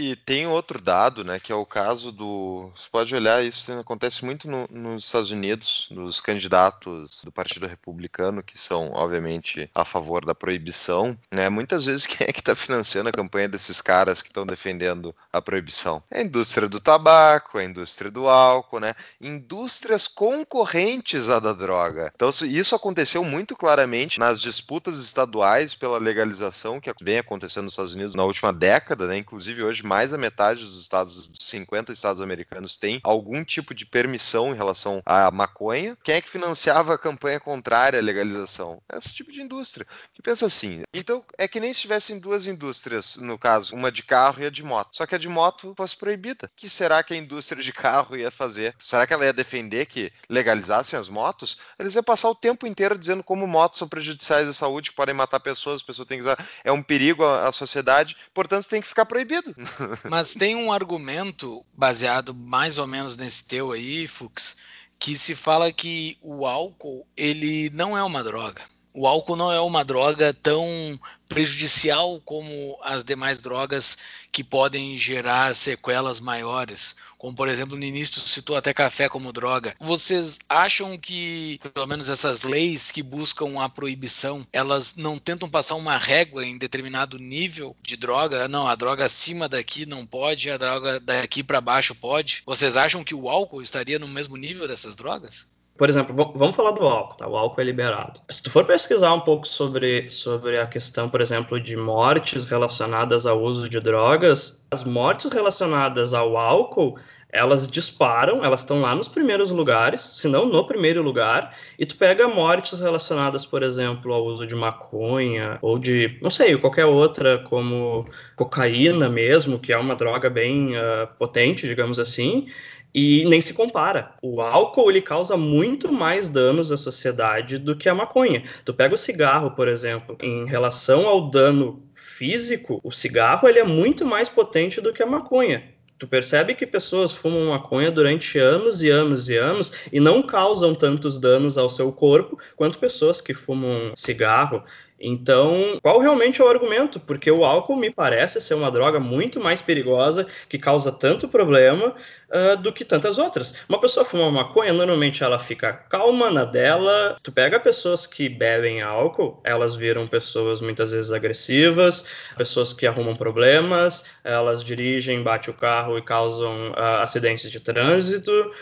E tem outro dado, né, que é o caso do. Você pode olhar, isso acontece muito no, nos Estados Unidos, dos candidatos do Partido Republicano, que são, obviamente, a favor da proibição. Né? Muitas vezes, [laughs] quem é que está financiando a campanha desses caras que estão defendendo a proibição? É a indústria do tabaco, a indústria do álcool, né? Indústrias concorrentes à da droga. Então, isso aconteceu muito claramente nas disputas estaduais pela legalização que vem acontecendo nos Estados Unidos na última década, né? Inclusive, hoje mais da metade dos estados, dos 50 estados americanos, tem algum tipo de permissão em relação à maconha. Quem é que financiava a campanha contrária à legalização? Esse tipo de indústria. Que pensa assim. Então, é que nem se tivessem duas indústrias, no caso, uma de carro e a de moto. Só que a de moto fosse proibida. O que será que a indústria de carro ia fazer? Será que ela ia defender que legalizassem as motos? Eles iam passar o tempo inteiro dizendo como motos são prejudiciais à saúde, que podem matar pessoas, as pessoas têm que usar. É um perigo à, à sociedade, portanto tem que ficar proibido. [laughs] Mas tem um argumento baseado mais ou menos nesse teu aí, Fux, que se fala que o álcool ele não é uma droga. O álcool não é uma droga tão prejudicial como as demais drogas que podem gerar sequelas maiores como por exemplo no início citou até café como droga. Vocês acham que, pelo menos essas leis que buscam a proibição, elas não tentam passar uma régua em determinado nível de droga? Não, a droga acima daqui não pode, a droga daqui para baixo pode. Vocês acham que o álcool estaria no mesmo nível dessas drogas? Por exemplo, vamos falar do álcool, tá? O álcool é liberado. Se tu for pesquisar um pouco sobre, sobre a questão, por exemplo, de mortes relacionadas ao uso de drogas, as mortes relacionadas ao álcool, elas disparam, elas estão lá nos primeiros lugares, se não no primeiro lugar, e tu pega mortes relacionadas, por exemplo, ao uso de maconha ou de, não sei, qualquer outra, como cocaína mesmo, que é uma droga bem uh, potente, digamos assim, e nem se compara. O álcool ele causa muito mais danos à sociedade do que a maconha. Tu pega o cigarro, por exemplo, em relação ao dano físico, o cigarro ele é muito mais potente do que a maconha. Tu percebe que pessoas fumam maconha durante anos e anos e anos e não causam tantos danos ao seu corpo quanto pessoas que fumam cigarro então, qual realmente é o argumento? Porque o álcool me parece ser uma droga muito mais perigosa, que causa tanto problema uh, do que tantas outras. Uma pessoa fuma maconha, normalmente ela fica calma na dela. Tu pega pessoas que bebem álcool, elas viram pessoas muitas vezes agressivas, pessoas que arrumam problemas, elas dirigem, batem o carro e causam uh, acidentes de trânsito.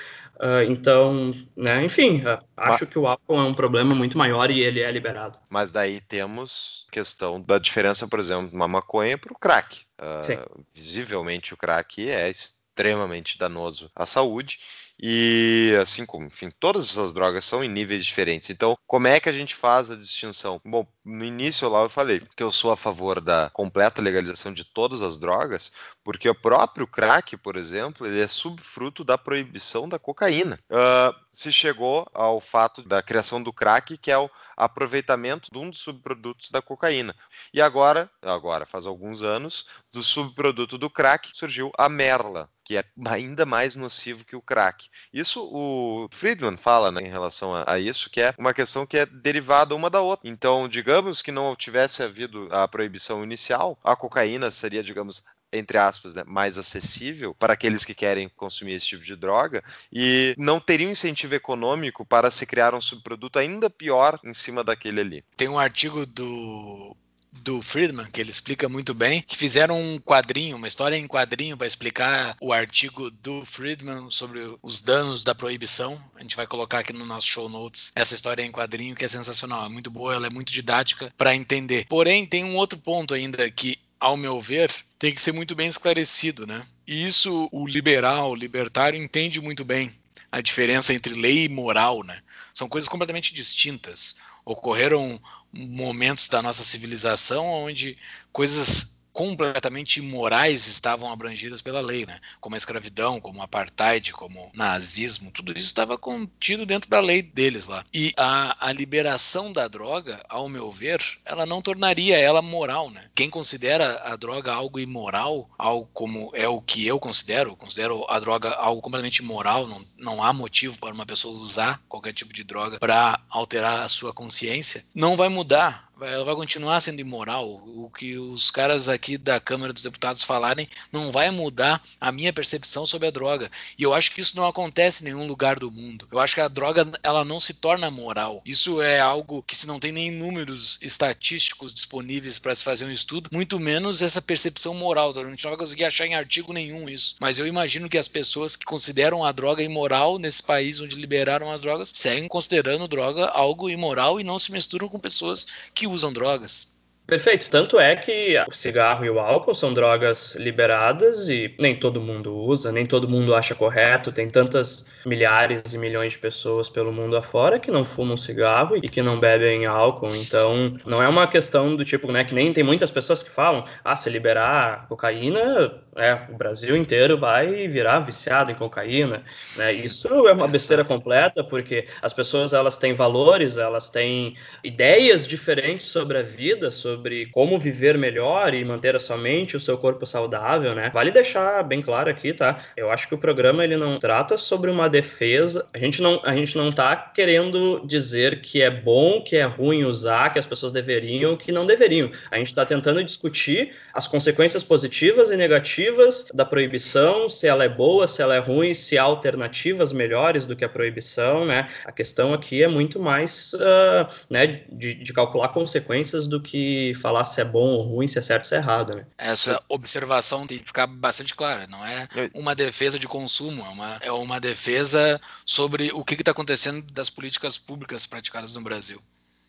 Uh, então, né, enfim, uh, acho que o álcool é um problema muito maior e ele é liberado. Mas daí temos questão da diferença, por exemplo, de uma maconha para o crack. Uh, visivelmente o crack é extremamente danoso à saúde e assim como, enfim, todas essas drogas são em níveis diferentes. Então, como é que a gente faz a distinção? Bom, no início lá eu falei que eu sou a favor da completa legalização de todas as drogas, porque o próprio crack, por exemplo, ele é subfruto da proibição da cocaína. Uh, se chegou ao fato da criação do crack, que é o aproveitamento de um dos subprodutos da cocaína. E agora, agora faz alguns anos, do subproduto do crack surgiu a merla, que é ainda mais nocivo que o crack. Isso o Friedman fala né, em relação a, a, isso, que é uma questão que é derivada uma da outra. Então, digamos que não tivesse havido a proibição inicial, a cocaína seria, digamos, entre aspas, né, mais acessível para aqueles que querem consumir esse tipo de droga e não teria um incentivo econômico para se criar um subproduto ainda pior em cima daquele ali. Tem um artigo do do Friedman, que ele explica muito bem, que fizeram um quadrinho, uma história em quadrinho para explicar o artigo do Friedman sobre os danos da proibição. A gente vai colocar aqui no nosso show notes essa história em quadrinho que é sensacional, é muito boa, ela é muito didática para entender. Porém, tem um outro ponto ainda que ao meu ver, tem que ser muito bem esclarecido, né? E isso o liberal, o libertário entende muito bem a diferença entre lei e moral, né? São coisas completamente distintas. Ocorreram momentos da nossa civilização onde coisas completamente imorais estavam abrangidas pela lei, né? Como a escravidão, como o apartheid, como o nazismo, tudo isso estava contido dentro da lei deles lá. E a, a liberação da droga, ao meu ver, ela não tornaria ela moral, né? Quem considera a droga algo imoral, algo como é o que eu considero, considero a droga algo completamente imoral, não, não há motivo para uma pessoa usar qualquer tipo de droga para alterar a sua consciência, não vai mudar ela vai continuar sendo imoral. O que os caras aqui da Câmara dos Deputados falarem não vai mudar a minha percepção sobre a droga. E eu acho que isso não acontece em nenhum lugar do mundo. Eu acho que a droga ela não se torna moral. Isso é algo que se não tem nem números estatísticos disponíveis para se fazer um estudo, muito menos essa percepção moral. A gente não vai conseguir achar em artigo nenhum isso. Mas eu imagino que as pessoas que consideram a droga imoral nesse país onde liberaram as drogas seguem considerando droga algo imoral e não se misturam com pessoas que usam drogas. Perfeito. Tanto é que o cigarro e o álcool são drogas liberadas e nem todo mundo usa, nem todo mundo acha correto. Tem tantas milhares e milhões de pessoas pelo mundo afora que não fumam cigarro e que não bebem álcool. Então, não é uma questão do tipo, né, que nem tem muitas pessoas que falam, ah, se liberar cocaína, é, o Brasil inteiro vai virar viciado em cocaína, né? Isso é uma besteira completa, porque as pessoas elas têm valores, elas têm ideias diferentes sobre a vida, sobre como viver melhor e manter a sua mente, o seu corpo saudável, né? Vale deixar bem claro aqui, tá? Eu acho que o programa ele não trata sobre uma defesa. A gente não, a gente não tá querendo dizer que é bom, que é ruim usar, que as pessoas deveriam, que não deveriam. A gente está tentando discutir as consequências positivas e negativas da proibição, se ela é boa, se ela é ruim, se há alternativas melhores do que a proibição, né? A questão aqui é muito mais, uh, né, de, de calcular consequências do que falar se é bom ou ruim, se é certo ou se é errado, né? Essa observação tem que ficar bastante clara. Não é uma defesa de consumo, é uma, é uma defesa sobre o que está acontecendo das políticas públicas praticadas no Brasil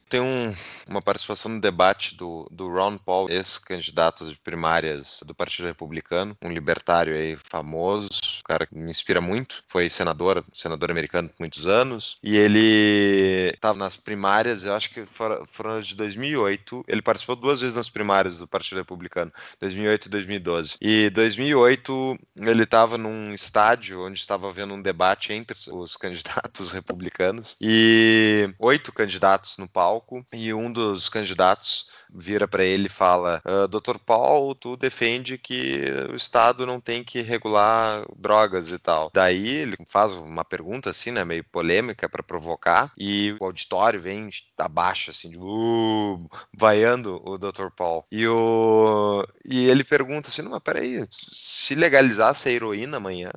tem um, uma participação no debate do, do Ron Paul, ex-candidato de primárias do Partido Republicano, um libertário aí famoso, um cara que me inspira muito, foi senador, senador americano por muitos anos, e ele estava nas primárias, eu acho que foram, as de 2008, ele participou duas vezes nas primárias do Partido Republicano, 2008 e 2012. E 2008 ele estava num estádio onde estava havendo um debate entre os candidatos republicanos e oito candidatos no palco palco e um dos candidatos vira para ele e fala: ah, Dr. Paul, tu defende que o Estado não tem que regular drogas e tal. Daí ele faz uma pergunta assim, né, meio polêmica para provocar e o auditório vem abaixo assim, de, uh, vaiando o Dr. Paul. E o e ele pergunta assim: "Não, mas peraí, se legalizasse a heroína amanhã,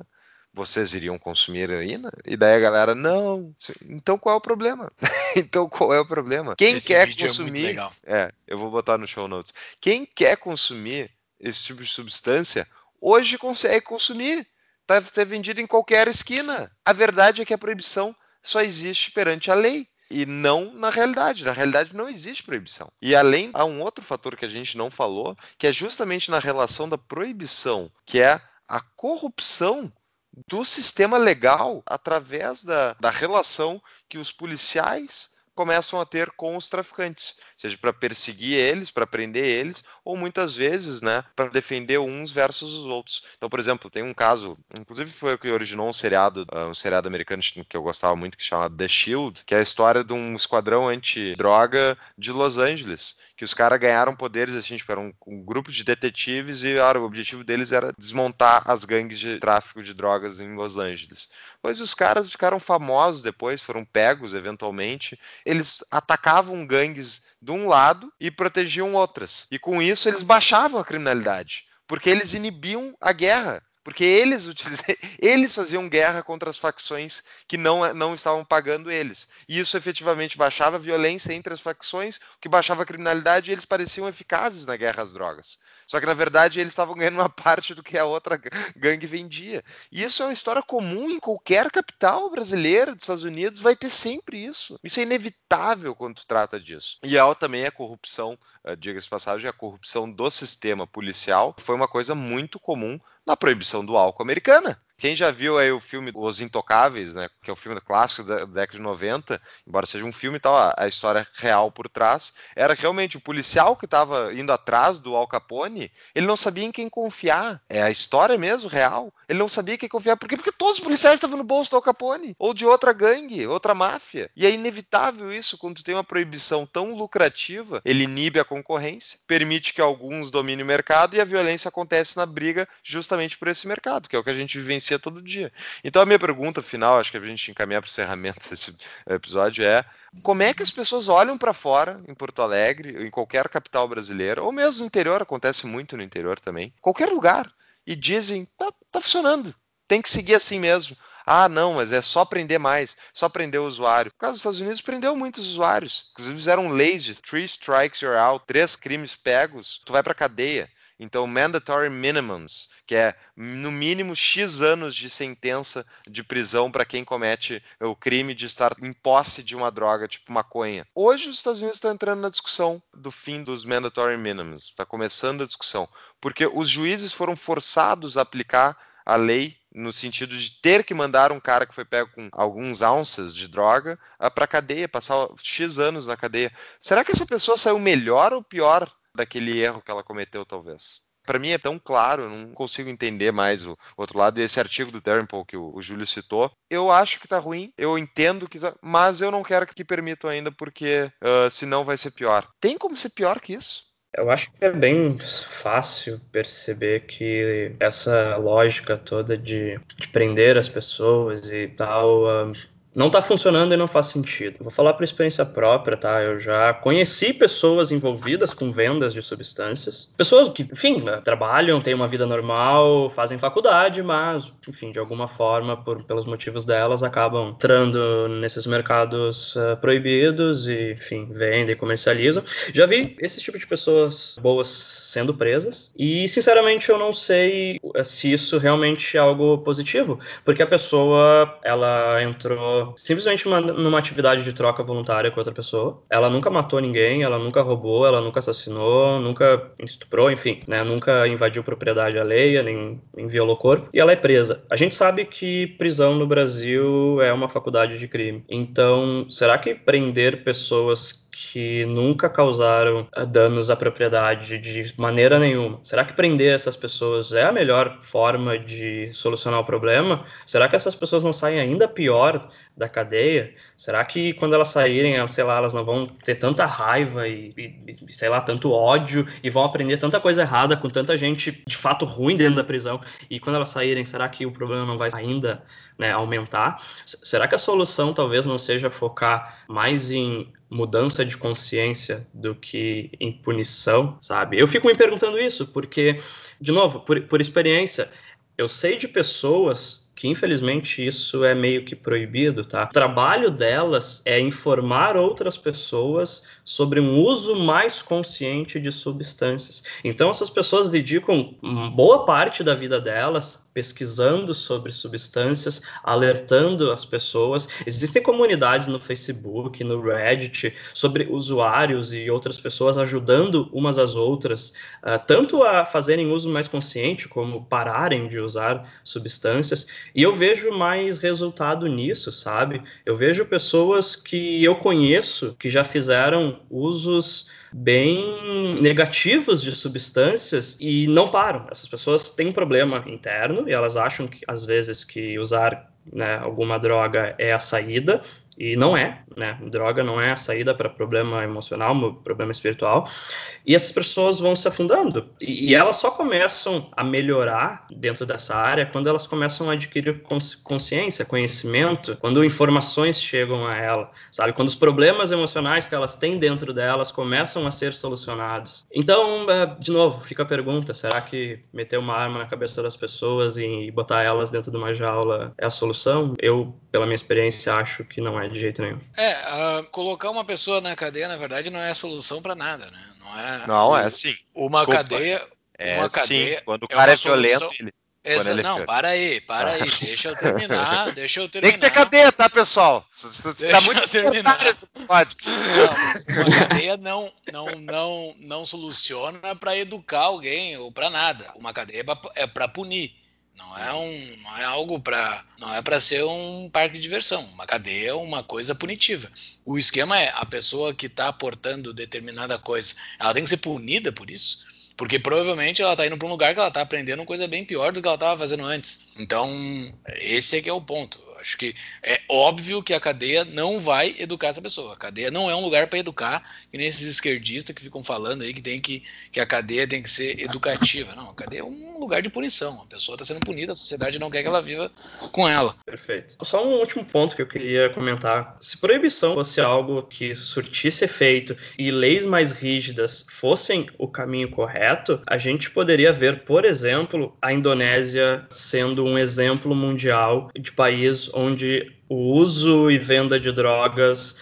vocês iriam consumir heroína? E daí a galera, não. Então qual é o problema? [laughs] então qual é o problema? Quem esse quer é consumir. É, é, eu vou botar no show notes. Quem quer consumir esse tipo de substância, hoje consegue consumir. Está tá vendido em qualquer esquina. A verdade é que a proibição só existe perante a lei e não na realidade. Na realidade não existe proibição. E além há um outro fator que a gente não falou, que é justamente na relação da proibição, que é a corrupção do sistema legal através da, da relação que os policiais começam a ter com os traficantes. seja para perseguir eles, para prender eles, ou muitas vezes, né, para defender uns versus os outros. Então, por exemplo, tem um caso, inclusive foi o que originou um seriado, uh, um seriado americano que eu gostava muito, que chama The Shield, que é a história de um esquadrão anti-droga de Los Angeles, que os caras ganharam poderes, assim, tipo, era um, um grupo de detetives e o objetivo deles era desmontar as gangues de tráfico de drogas em Los Angeles. Pois os caras ficaram famosos depois, foram pegos eventualmente, eles atacavam gangues de um lado e protegiam outras. E com isso eles baixavam a criminalidade, porque eles inibiam a guerra. Porque eles, [laughs] eles faziam guerra contra as facções que não, não estavam pagando eles. E isso efetivamente baixava a violência entre as facções, o que baixava a criminalidade e eles pareciam eficazes na guerra às drogas. Só que na verdade eles estavam ganhando uma [laughs] parte do que a outra gangue vendia. E isso é uma história comum em qualquer capital brasileira dos Estados Unidos, vai ter sempre isso. Isso é inevitável quando trata disso. E há também a corrupção, uh, diga-se passagem, a corrupção do sistema policial foi uma coisa muito comum na proibição do álcool americana. Quem já viu aí o filme Os Intocáveis, né, que é o filme clássico da década de 90, embora seja um filme e tal, a, história real por trás, era realmente o policial que estava indo atrás do Al Capone, ele não sabia em quem confiar. É a história mesmo, real. Ele não sabia em quem confiar. Por quê? Porque todos os policiais estavam no bolso do Al Capone, ou de outra gangue, outra máfia. E é inevitável isso, quando tem uma proibição tão lucrativa, ele inibe a concorrência, permite que alguns dominem o mercado e a violência acontece na briga justamente por esse mercado, que é o que a gente vivencia acontecia todo dia. Então a minha pergunta final, acho que a gente encaminhar para o encerramento [laughs] desse episódio é como é que as pessoas olham para fora em Porto Alegre, em qualquer capital brasileira, ou mesmo no interior, acontece muito no interior também, qualquer lugar, e dizem, tá, tá funcionando, tem que seguir assim mesmo. Ah, não, mas é só prender mais, só prender o usuário. No caso dos Estados Unidos, prendeu muitos usuários. Inclusive fizeram leis de three strikes you're out, três crimes pegos, tu vai para cadeia. Então, mandatory minimums, que é no mínimo X anos de sentença de prisão para quem comete o crime de estar em posse de uma droga, tipo maconha. Hoje, os Estados Unidos estão entrando na discussão do fim dos mandatory minimums. Está começando a discussão. Porque os juízes foram forçados a aplicar a lei no sentido de ter que mandar um cara que foi pego com alguns ounces de droga para cadeia, passar X anos na cadeia. Será que essa pessoa saiu melhor ou pior daquele erro que ela cometeu, talvez. Para mim é tão claro, não consigo entender mais o outro lado. E esse artigo do Darren Paul que o, Júlio citou, eu acho que tá ruim, eu entendo que, tá, mas eu não quero que permitam ainda porque uh, senão vai ser pior. Tem como ser pior que isso? Eu acho que é bem fácil perceber que essa lógica toda de, de prender as pessoas e tal uh, não está funcionando e não faz sentido. Vou falar por experiência própria, tá? Eu já conheci pessoas envolvidas com vendas de substâncias, pessoas que, enfim, né, trabalham, têm uma vida normal, fazem faculdade, mas, enfim, de alguma forma, por, pelos motivos delas, acabam entrando nesses mercados uh, proibidos e, enfim, vendem, comercializam. Já vi esse tipo de pessoas boas sendo presas e, sinceramente, eu não sei se isso realmente é algo positivo, porque a pessoa, ela entrou simplesmente uma, numa atividade de troca voluntária com outra pessoa. Ela nunca matou ninguém, ela nunca roubou, ela nunca assassinou, nunca estuprou, enfim, né? Nunca invadiu propriedade alheia, nem, nem violou corpo. E ela é presa. A gente sabe que prisão no Brasil é uma faculdade de crime. Então, será que prender pessoas que nunca causaram eh, danos à propriedade de maneira nenhuma. Será que prender essas pessoas é a melhor forma de solucionar o problema? Será que essas pessoas não saem ainda pior da cadeia? Será que quando elas saírem, sei lá, elas não vão ter tanta raiva e, e, sei lá, tanto ódio e vão aprender tanta coisa errada com tanta gente de fato ruim dentro da prisão? E quando elas saírem, será que o problema não vai ainda né, aumentar? será que a solução talvez não seja focar mais em mudança de consciência do que em punição, sabe? Eu fico me perguntando isso porque, de novo, por, por experiência, eu sei de pessoas que infelizmente isso é meio que proibido, tá? O trabalho delas é informar outras pessoas sobre um uso mais consciente de substâncias. Então essas pessoas dedicam boa parte da vida delas pesquisando sobre substâncias, alertando as pessoas. Existem comunidades no Facebook, no Reddit, sobre usuários e outras pessoas ajudando umas às outras, uh, tanto a fazerem uso mais consciente, como pararem de usar substâncias. E eu vejo mais resultado nisso, sabe? Eu vejo pessoas que eu conheço que já fizeram usos bem negativos de substâncias e não param. Essas pessoas têm um problema interno e elas acham que às vezes que usar né, alguma droga é a saída e não é, né? Droga não é a saída para problema emocional, problema espiritual. E essas pessoas vão se afundando. E, elas só começam a melhorar dentro dessa área quando elas começam a adquirir consciência, conhecimento, quando informações chegam a ela, sabe? Quando os problemas emocionais que elas têm dentro delas começam a ser solucionados. Então, é, de novo, fica a pergunta: será que meter uma arma na cabeça das pessoas e botar elas dentro de uma jaula é a solução? Eu, pela minha experiência, acho que não é de jeito nenhum. É, uh, colocar uma pessoa na cadeia, na verdade, não é a solução para nada, né? Não é. Não, é sim. Uma Desculpa. cadeia. É uma cadeia sim. Quando o cara é, é violento, ele. Essa, ele não, para aí, para aí, deixa eu terminar, [laughs] deixa eu terminar. Tem que ter cadeia, tá, pessoal? Você tá muito terminar. Não, uma cadeia não, não, não, não soluciona para educar alguém ou para nada. Uma cadeia é para punir. Não é um, não é algo para, não é para ser um parque de diversão. Uma cadeia é uma coisa punitiva. O esquema é a pessoa que está aportando determinada coisa, ela tem que ser punida por isso, porque provavelmente ela está indo para um lugar que ela está aprendendo coisa bem pior do que ela estava fazendo antes. Então esse é que é o ponto. Acho que é óbvio que a cadeia não vai educar essa pessoa. A cadeia não é um lugar para educar, que nem esses esquerdistas que ficam falando aí que tem que, que a cadeia tem que ser educativa. Não, a cadeia é um lugar de punição. A pessoa está sendo punida, a sociedade não quer que ela viva com ela. Perfeito. Só um último ponto que eu queria comentar. Se proibição fosse algo que surtisse efeito e leis mais rígidas fossem o caminho correto, a gente poderia ver, por exemplo, a Indonésia sendo um exemplo mundial de país onde o uso e venda de drogas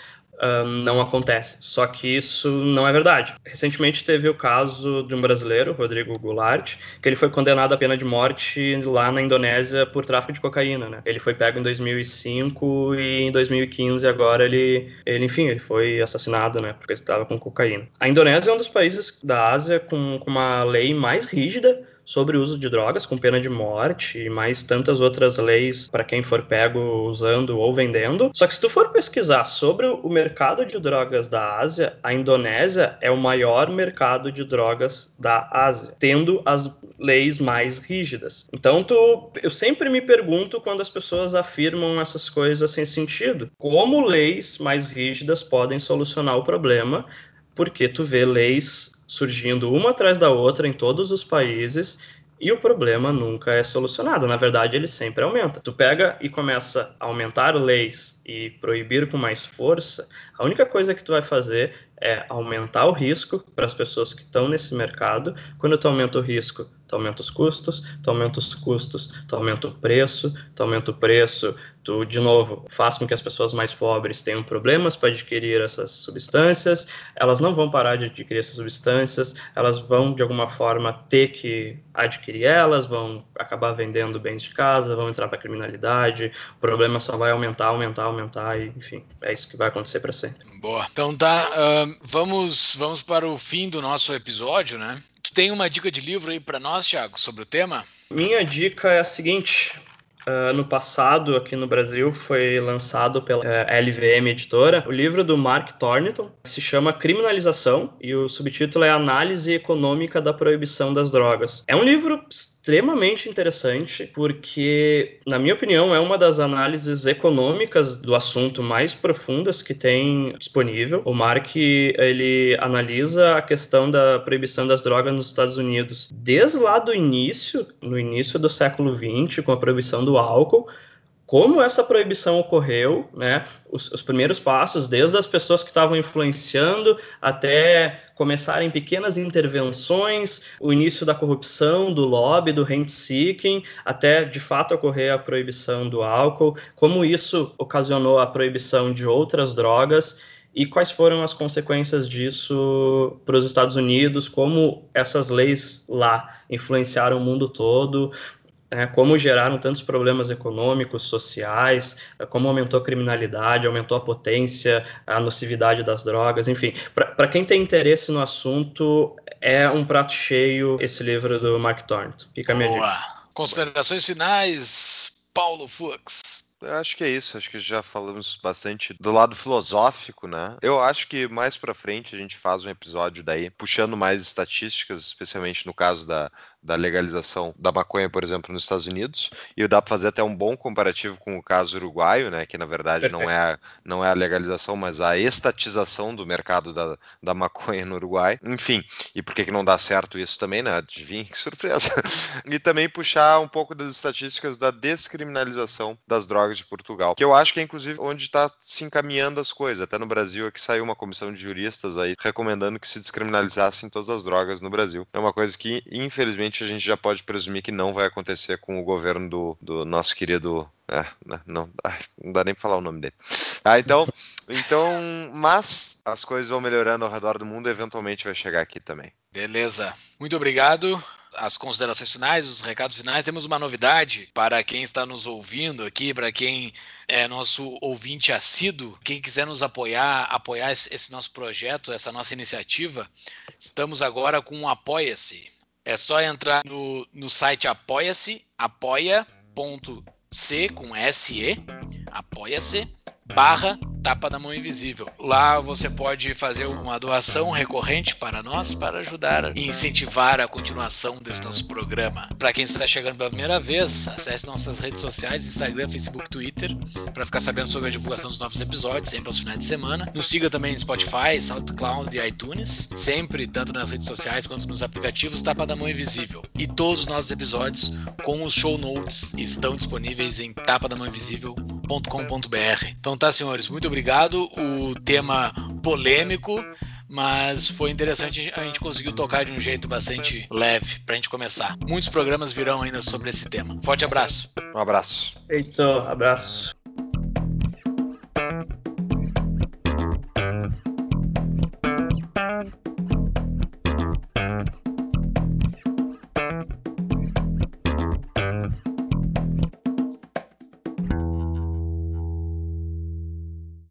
não acontece. Só que isso não é verdade. Recentemente teve o caso de um brasileiro, Rodrigo Goulart, que ele foi condenado à pena de morte lá na Indonésia por tráfico de cocaína. Né? Ele foi pego em 2005 e em 2015 agora ele, ele enfim, ele foi assassinado, né, porque estava com cocaína. A Indonésia é um dos países da Ásia com, com uma lei mais rígida sobre o uso de drogas com pena de morte e mais tantas outras leis para quem for pego usando ou vendendo. Só que se tu for pesquisar sobre o mercado de drogas da Ásia, a Indonésia é o maior mercado de drogas da Ásia, tendo as leis mais rígidas. Então tu, eu sempre me pergunto quando as pessoas afirmam essas coisas sem sentido, como leis mais rígidas podem solucionar o problema? Porque tu vê leis surgindo uma atrás da outra em todos os países e o problema nunca é solucionado. Na verdade, ele sempre aumenta. Tu pega e começa a aumentar leis e proibir com mais força, a única coisa que tu vai fazer é aumentar o risco para as pessoas que estão nesse mercado. Quando tu aumenta o risco, tu aumenta os custos, tu aumenta os custos, tu aumenta o preço, tu aumenta o preço, tu, de novo, faz com que as pessoas mais pobres tenham problemas para adquirir essas substâncias, elas não vão parar de adquirir essas substâncias, elas vão, de alguma forma, ter que adquirir elas, vão acabar vendendo bens de casa, vão entrar para a criminalidade, o problema só vai aumentar, aumentar, aumentar, e, enfim, é isso que vai acontecer para sempre. Boa. Então tá, uh, vamos, vamos para o fim do nosso episódio, né? Tu tem uma dica de livro aí para nós, Thiago, sobre o tema? Minha dica é a seguinte: Uh, no passado, aqui no Brasil, foi lançado pela uh, eh, LVM Editora o livro do Mark Thornton, se chama Criminalização, e o subtítulo é Análise Econômica da Proibição das Drogas. É um livro extremamente interessante, porque, na minha opinião, é uma das análises econômicas do assunto mais profundas que tem disponível. O Mark ele analisa a questão da proibição das drogas nos Estados Unidos desde lá do início, no início do século XX, com a proibição do álcool, como essa proibição ocorreu, né, os, os, primeiros passos, desde as pessoas que estavam influenciando até começarem pequenas intervenções, o início da corrupção, do lobby, do rent-seeking, até de fato ocorrer a proibição do álcool, como isso ocasionou a proibição de outras drogas e quais foram as consequências disso para os Estados Unidos, como essas leis lá influenciaram o mundo todo, né, como geraram tantos problemas econômicos, sociais, como aumentou a criminalidade, aumentou a potência, a nocividade das drogas, enfim. Para quem tem interesse no assunto, é um prato cheio esse livro do Mark Thornton. Fica a minha Boa. dica. Considerações finais, Paulo Fux. Eu acho que é isso, acho que já falamos bastante do lado filosófico, né? Eu acho que mais pra frente a gente faz um episódio daí, puxando mais estatísticas, especialmente no caso da, da legalização da maconha, por exemplo, nos Estados Unidos, e dá para fazer até um bom comparativo com o caso uruguaio, né, que na verdade não é, a, não é a legalização, mas a estatização do mercado da, da maconha no Uruguai. Enfim, e por que, que não dá certo isso também, né? Adivinha, que surpresa. [laughs] e também puxar um pouco das estatísticas da descriminalização das drogas de Portugal, que eu acho que é inclusive onde está se encaminhando as coisas. Até no Brasil é que saiu uma comissão de juristas aí recomendando que se descriminalizassem todas as drogas no Brasil. É uma coisa que, infelizmente, a gente já pode presumir que não vai acontecer com o governo do, do nosso querido. É, né, não, não dá nem pra falar o nome dele. Ah, então, [laughs] então, mas as coisas vão melhorando ao redor do mundo e eventualmente vai chegar aqui também. Beleza. Muito obrigado as considerações finais, os recados finais. Temos uma novidade para quem está nos ouvindo aqui, para quem é nosso ouvinte assíduo, quem quiser nos apoiar, apoiar esse nosso projeto, essa nossa iniciativa. Estamos agora com um Apoia-se. É só entrar no, no site apoia-se, apoia.c com SE, apoia-se, barra Tapa da Mão Invisível. Lá você pode fazer uma doação recorrente para nós para ajudar e incentivar a continuação desse nosso programa. Para quem está chegando pela primeira vez, acesse nossas redes sociais, Instagram, Facebook, Twitter, para ficar sabendo sobre a divulgação dos novos episódios, sempre aos finais de semana. Nos siga também no Spotify, SoundCloud e iTunes, sempre tanto nas redes sociais quanto nos aplicativos Tapa da Mão Invisível. E todos os nossos episódios com os show notes estão disponíveis em tapadamãoinvisível.com.br. Então tá, senhores, muito obrigado. O tema polêmico, mas foi interessante. A gente conseguiu tocar de um jeito bastante leve para a gente começar. Muitos programas virão ainda sobre esse tema. Forte abraço. Um abraço. Eito, abraço.